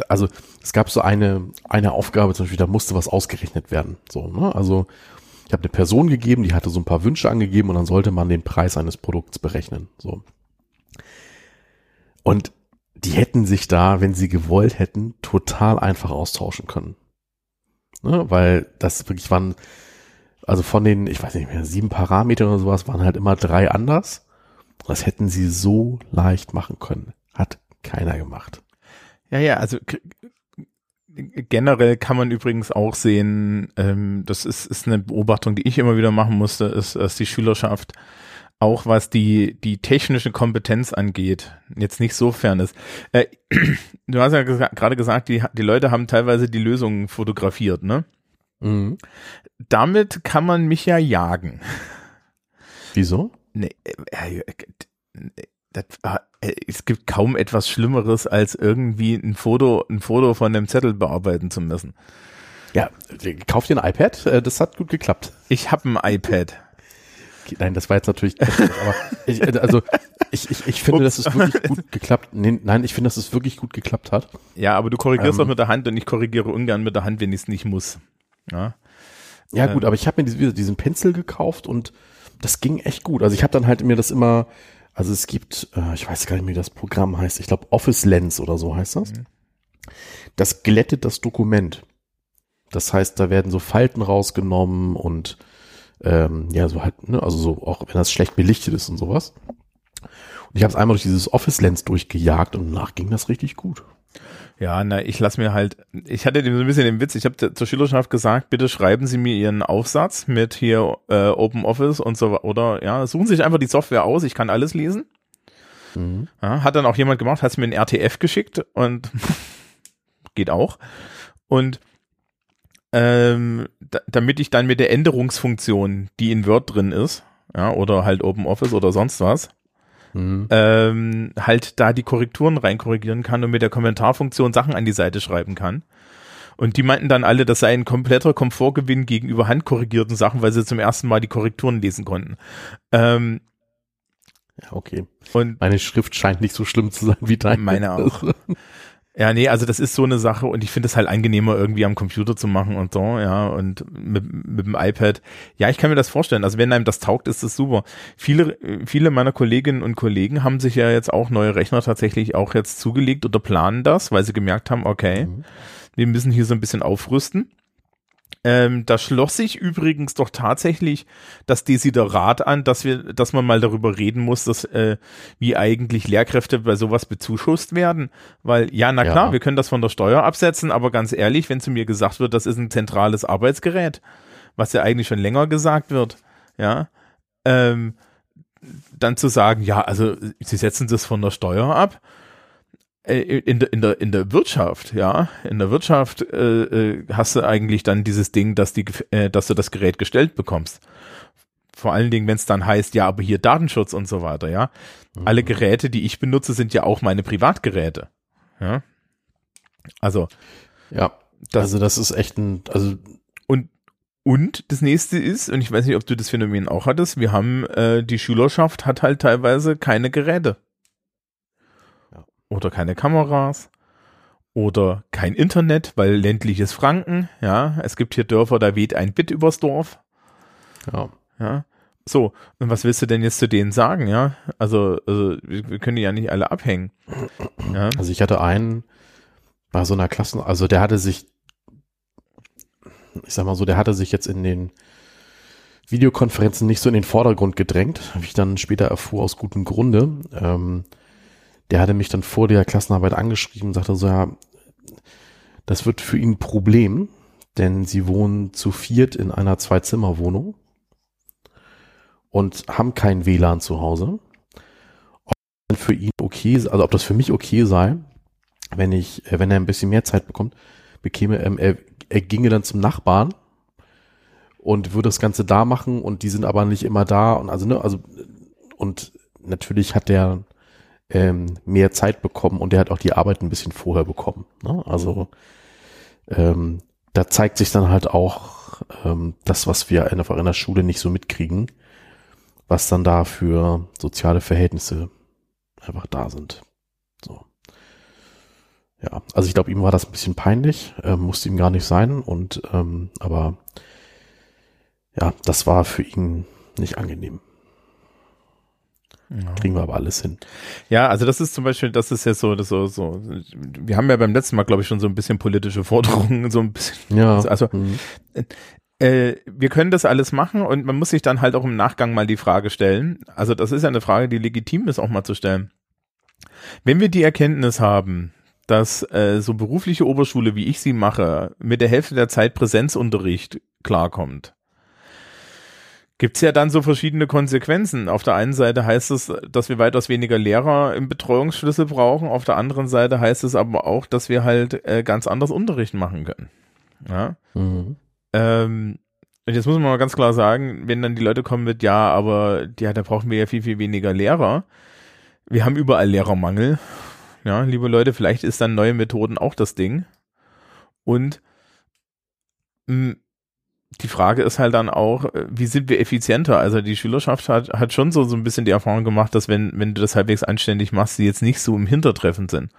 also es gab so eine, eine Aufgabe, zum Beispiel, da musste was ausgerechnet werden. So, ne? Also ich habe eine Person gegeben, die hatte so ein paar Wünsche angegeben und dann sollte man den Preis eines Produkts berechnen. So. Und die hätten sich da, wenn sie gewollt hätten, total einfach austauschen können. Ne? Weil das wirklich waren, also von den, ich weiß nicht mehr, sieben Parametern oder sowas, waren halt immer drei anders. Das hätten sie so leicht machen können. Hat keiner gemacht. Ja, ja, also generell kann man übrigens auch sehen, ähm, das ist, ist eine Beobachtung, die ich immer wieder machen musste, ist, dass die Schülerschaft auch was die, die technische Kompetenz angeht, jetzt nicht so fern ist. Äh, du hast ja gerade gesagt, die, die Leute haben teilweise die Lösungen fotografiert, ne? Mhm. Damit kann man mich ja jagen. Wieso? Nee, äh, äh, das, äh, es gibt kaum etwas Schlimmeres, als irgendwie ein Foto, ein Foto von dem Zettel bearbeiten zu müssen. Ja, kauf dir ein iPad, das hat gut geklappt. Ich habe ein iPad. Nein, das war jetzt natürlich, aber ich, also ich, ich, ich finde, Ups. dass es wirklich gut geklappt. Nee, nein, ich finde, dass es wirklich gut geklappt hat. Ja, aber du korrigierst ähm, doch mit der Hand und ich korrigiere ungern mit der Hand, wenn ich es nicht muss. Ja, ja ähm. gut, aber ich habe mir diesen, diesen Pencil gekauft und das ging echt gut. Also ich habe dann halt mir das immer also es gibt, äh, ich weiß gar nicht, wie das Programm heißt. Ich glaube Office Lens oder so heißt das. Mhm. Das glättet das Dokument. Das heißt, da werden so Falten rausgenommen und ähm, ja, so halt, ne, also so auch wenn das schlecht belichtet ist und sowas. Und ich habe es einmal durch dieses Office Lens durchgejagt und danach ging das richtig gut. Ja, na, ich lass mir halt, ich hatte so ein bisschen den Witz, ich habe zur Schülerschaft gesagt, bitte schreiben Sie mir Ihren Aufsatz mit hier äh, Open Office und so oder ja, suchen Sie sich einfach die Software aus, ich kann alles lesen. Mhm. Ja, hat dann auch jemand gemacht, hat mir ein RTF geschickt und geht auch. Und ähm, da, damit ich dann mit der Änderungsfunktion, die in Word drin ist, ja, oder halt Open Office oder sonst was, mhm. ähm, halt da die Korrekturen reinkorrigieren kann und mit der Kommentarfunktion Sachen an die Seite schreiben kann. Und die meinten dann alle, das sei ein kompletter Komfortgewinn gegenüber handkorrigierten Sachen, weil sie zum ersten Mal die Korrekturen lesen konnten. Ähm, ja, okay. Und meine Schrift scheint nicht so schlimm zu sein wie deine. Meine auch. Ja, nee, also das ist so eine Sache und ich finde es halt angenehmer irgendwie am Computer zu machen und so, ja, und mit, mit dem iPad. Ja, ich kann mir das vorstellen. Also wenn einem das taugt, ist das super. Viele, viele meiner Kolleginnen und Kollegen haben sich ja jetzt auch neue Rechner tatsächlich auch jetzt zugelegt oder planen das, weil sie gemerkt haben, okay, mhm. wir müssen hier so ein bisschen aufrüsten. Ähm, da schloss sich übrigens doch tatsächlich das Desiderat an, dass wir, dass man mal darüber reden muss, dass äh, wie eigentlich Lehrkräfte bei sowas bezuschusst werden. Weil ja, na klar, ja. wir können das von der Steuer absetzen, aber ganz ehrlich, wenn zu mir gesagt wird, das ist ein zentrales Arbeitsgerät, was ja eigentlich schon länger gesagt wird, ja, ähm, dann zu sagen, ja, also sie setzen das von der Steuer ab in der, in der, in der Wirtschaft, ja, in der Wirtschaft äh, äh, hast du eigentlich dann dieses Ding, dass die, äh, dass du das Gerät gestellt bekommst. Vor allen Dingen, wenn es dann heißt, ja, aber hier Datenschutz und so weiter, ja. Mhm. Alle Geräte, die ich benutze, sind ja auch meine Privatgeräte. Ja. Also. Ja. Das, also das ist echt ein, also. Und, und das nächste ist, und ich weiß nicht, ob du das Phänomen auch hattest, wir haben, äh, die Schülerschaft hat halt teilweise keine Geräte oder keine Kameras oder kein Internet, weil ländliches Franken, ja, es gibt hier Dörfer, da weht ein Bit übers Dorf. Ja. Ja. So, und was willst du denn jetzt zu denen sagen, ja? Also, also wir können die ja nicht alle abhängen. Ja? Also ich hatte einen bei so einer Klassen, also der hatte sich, ich sag mal so, der hatte sich jetzt in den Videokonferenzen nicht so in den Vordergrund gedrängt, wie ich dann später erfuhr aus gutem Grunde. Ähm, der hatte mich dann vor der Klassenarbeit angeschrieben und sagte so, ja, das wird für ihn ein Problem, denn sie wohnen zu viert in einer Zwei-Zimmer-Wohnung und haben kein WLAN zu Hause. Ob das für ihn okay, also ob das für mich okay sei, wenn ich, äh, wenn er ein bisschen mehr Zeit bekommt, bekäme, ähm, er, er ginge dann zum Nachbarn und würde das Ganze da machen und die sind aber nicht immer da und also, ne, also, und natürlich hat der ähm, mehr Zeit bekommen und der hat auch die Arbeit ein bisschen vorher bekommen. Ne? Also ähm, da zeigt sich dann halt auch ähm, das, was wir einfach in der Schule nicht so mitkriegen, was dann da für soziale Verhältnisse einfach da sind. So. Ja, also ich glaube, ihm war das ein bisschen peinlich, äh, musste ihm gar nicht sein und ähm, aber ja, das war für ihn nicht angenehm. Ja. Kriegen wir aber alles hin. Ja, also das ist zum Beispiel, das ist ja so, das so, so, wir haben ja beim letzten Mal, glaube ich, schon so ein bisschen politische Forderungen, so ein bisschen. Ja. Also, mhm. äh, wir können das alles machen und man muss sich dann halt auch im Nachgang mal die Frage stellen. Also das ist ja eine Frage, die legitim ist, auch mal zu stellen. Wenn wir die Erkenntnis haben, dass äh, so berufliche Oberschule, wie ich sie mache, mit der Hälfte der Zeit Präsenzunterricht klarkommt, gibt es ja dann so verschiedene Konsequenzen. Auf der einen Seite heißt es, dass wir weitaus weniger Lehrer im Betreuungsschlüssel brauchen. Auf der anderen Seite heißt es aber auch, dass wir halt äh, ganz anders Unterricht machen können. Ja. Mhm. Ähm, und jetzt muss man mal ganz klar sagen, wenn dann die Leute kommen mit, ja, aber ja, da brauchen wir ja viel, viel weniger Lehrer. Wir haben überall Lehrermangel. Ja, liebe Leute, vielleicht ist dann neue Methoden auch das Ding. Und mh, die Frage ist halt dann auch, äh, wie sind wir effizienter? Also die Schülerschaft hat, hat schon so, so ein bisschen die Erfahrung gemacht, dass wenn, wenn du das halbwegs anständig machst, sie jetzt nicht so im Hintertreffen sind.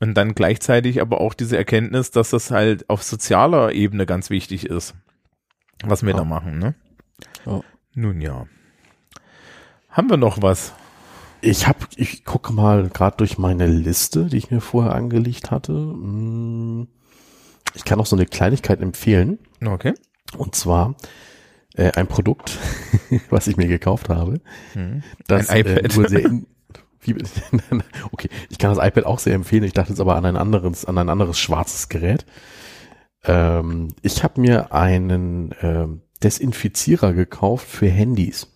Und dann gleichzeitig aber auch diese Erkenntnis, dass das halt auf sozialer Ebene ganz wichtig ist, was wir ja. da machen, ne? Ja. Nun ja. Haben wir noch was? Ich habe, ich gucke mal gerade durch meine Liste, die ich mir vorher angelegt hatte. Hm, ich kann auch so eine Kleinigkeit empfehlen. Okay. Und zwar äh, ein Produkt, was ich mir gekauft habe. Hm. Das, ein iPad. Äh, sehr okay, ich kann das iPad auch sehr empfehlen. Ich dachte jetzt aber an ein anderes, an ein anderes schwarzes Gerät. Ähm, ich habe mir einen ähm, Desinfizierer gekauft für Handys.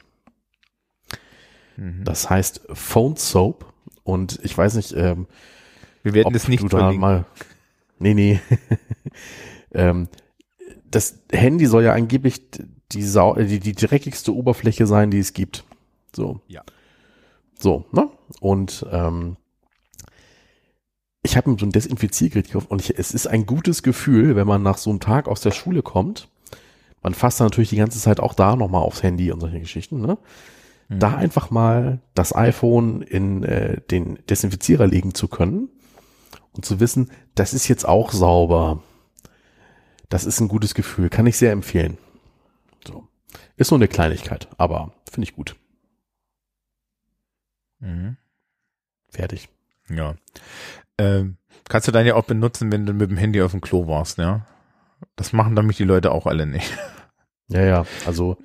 Mhm. Das heißt Phone Soap. Und ich weiß nicht, ähm, wir werden das nicht da mal. Nee, nee. ähm, das Handy soll ja angeblich die, Sau äh, die, die dreckigste Oberfläche sein, die es gibt. So. Ja. So, ne? Und ähm, ich habe so ein Desinfiziergerät gekauft und ich, es ist ein gutes Gefühl, wenn man nach so einem Tag aus der Schule kommt. Man fasst dann natürlich die ganze Zeit auch da nochmal aufs Handy und solche Geschichten, ne? Mhm. Da einfach mal das iPhone in äh, den Desinfizierer legen zu können und zu wissen, das ist jetzt auch sauber. Das ist ein gutes Gefühl, kann ich sehr empfehlen. So. Ist nur eine Kleinigkeit, aber finde ich gut. Mhm. Fertig. Ja. Ähm, kannst du dann ja auch benutzen, wenn du mit dem Handy auf dem Klo warst, ja? Das machen nämlich die Leute auch alle nicht. Ja, ja, also.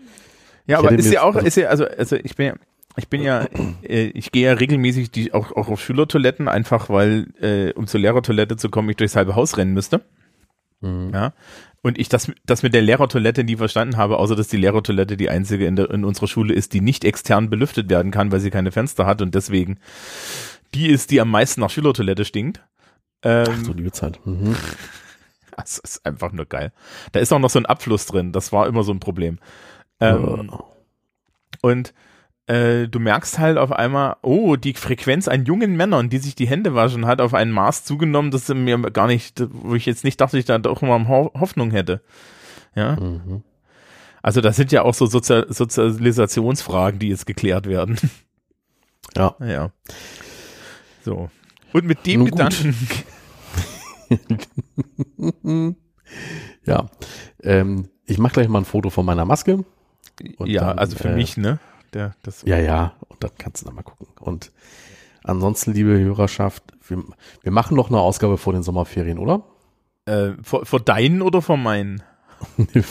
Ja, aber ist ja auch, also, ist ja, also, also ich bin ja, ich bin ja, äh, ich gehe ja regelmäßig die, auch, auch auf Schülertoiletten, einfach weil, äh, um zur Lehrertoilette zu kommen, ich durchs halbe Haus rennen müsste. Mhm. Ja. Und ich das, das mit der Lehrertoilette nie verstanden habe, außer dass die Lehrertoilette die einzige in, der, in unserer Schule ist, die nicht extern belüftet werden kann, weil sie keine Fenster hat und deswegen die ist, die am meisten nach Schülertoilette stinkt. Ähm, Ach so, liebe Zeit. Mhm. Das ist einfach nur geil. Da ist auch noch so ein Abfluss drin. Das war immer so ein Problem. Ähm, oh. Und äh, du merkst halt auf einmal, oh, die Frequenz an jungen Männern, die sich die Hände waschen, hat auf ein Maß zugenommen, das mir gar nicht, wo ich jetzt nicht dachte, ich da doch mal Hoffnung hätte. Ja. Mhm. Also das sind ja auch so Sozial Sozialisationsfragen, die jetzt geklärt werden. Ja. Ja. So. Und mit dem Gedanken. ja. Ähm, ich mache gleich mal ein Foto von meiner Maske. ja, dann, also für äh, mich, ne? Der, das ja, ja. Und dann kannst du dann mal gucken. Und ansonsten, liebe Hörerschaft, wir, wir machen noch eine Ausgabe vor den Sommerferien, oder? Äh, vor, vor deinen oder vor meinen?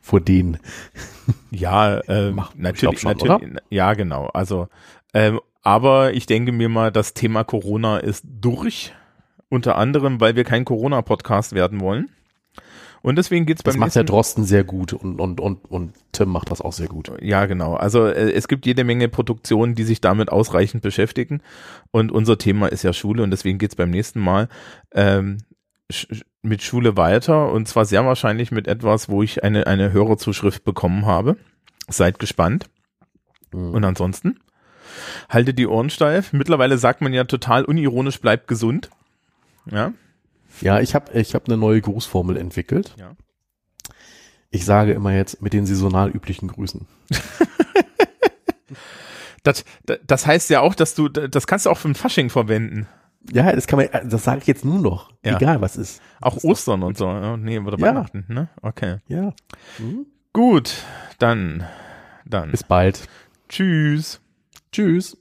vor denen. Ja, äh, Mach, natürlich, schon, natürlich ja, genau. Also, ähm, aber ich denke mir mal, das Thema Corona ist durch. Unter anderem, weil wir kein Corona-Podcast werden wollen. Und deswegen geht's beim Das macht der Drosten sehr gut und, und, und, und Tim macht das auch sehr gut. Ja, genau. Also äh, es gibt jede Menge Produktionen, die sich damit ausreichend beschäftigen. Und unser Thema ist ja Schule und deswegen geht's beim nächsten Mal ähm, mit Schule weiter. Und zwar sehr wahrscheinlich mit etwas, wo ich eine, eine Hörerzuschrift bekommen habe. Seid gespannt. Mhm. Und ansonsten haltet die Ohren steif. Mittlerweile sagt man ja total unironisch, bleibt gesund. Ja. Ja, ich habe ich hab eine neue Grußformel entwickelt. Ja. Ich sage immer jetzt mit den saisonal üblichen Grüßen. das, das heißt ja auch, dass du, das kannst du auch für ein Fasching verwenden. Ja, das kann man, das sage ich jetzt nur noch. Ja. Egal was ist. Auch das Ostern und so. Nee, oder ja. Weihnachten, ne? Okay. Ja. Mhm. Gut, dann, dann. Bis bald. Tschüss. Tschüss.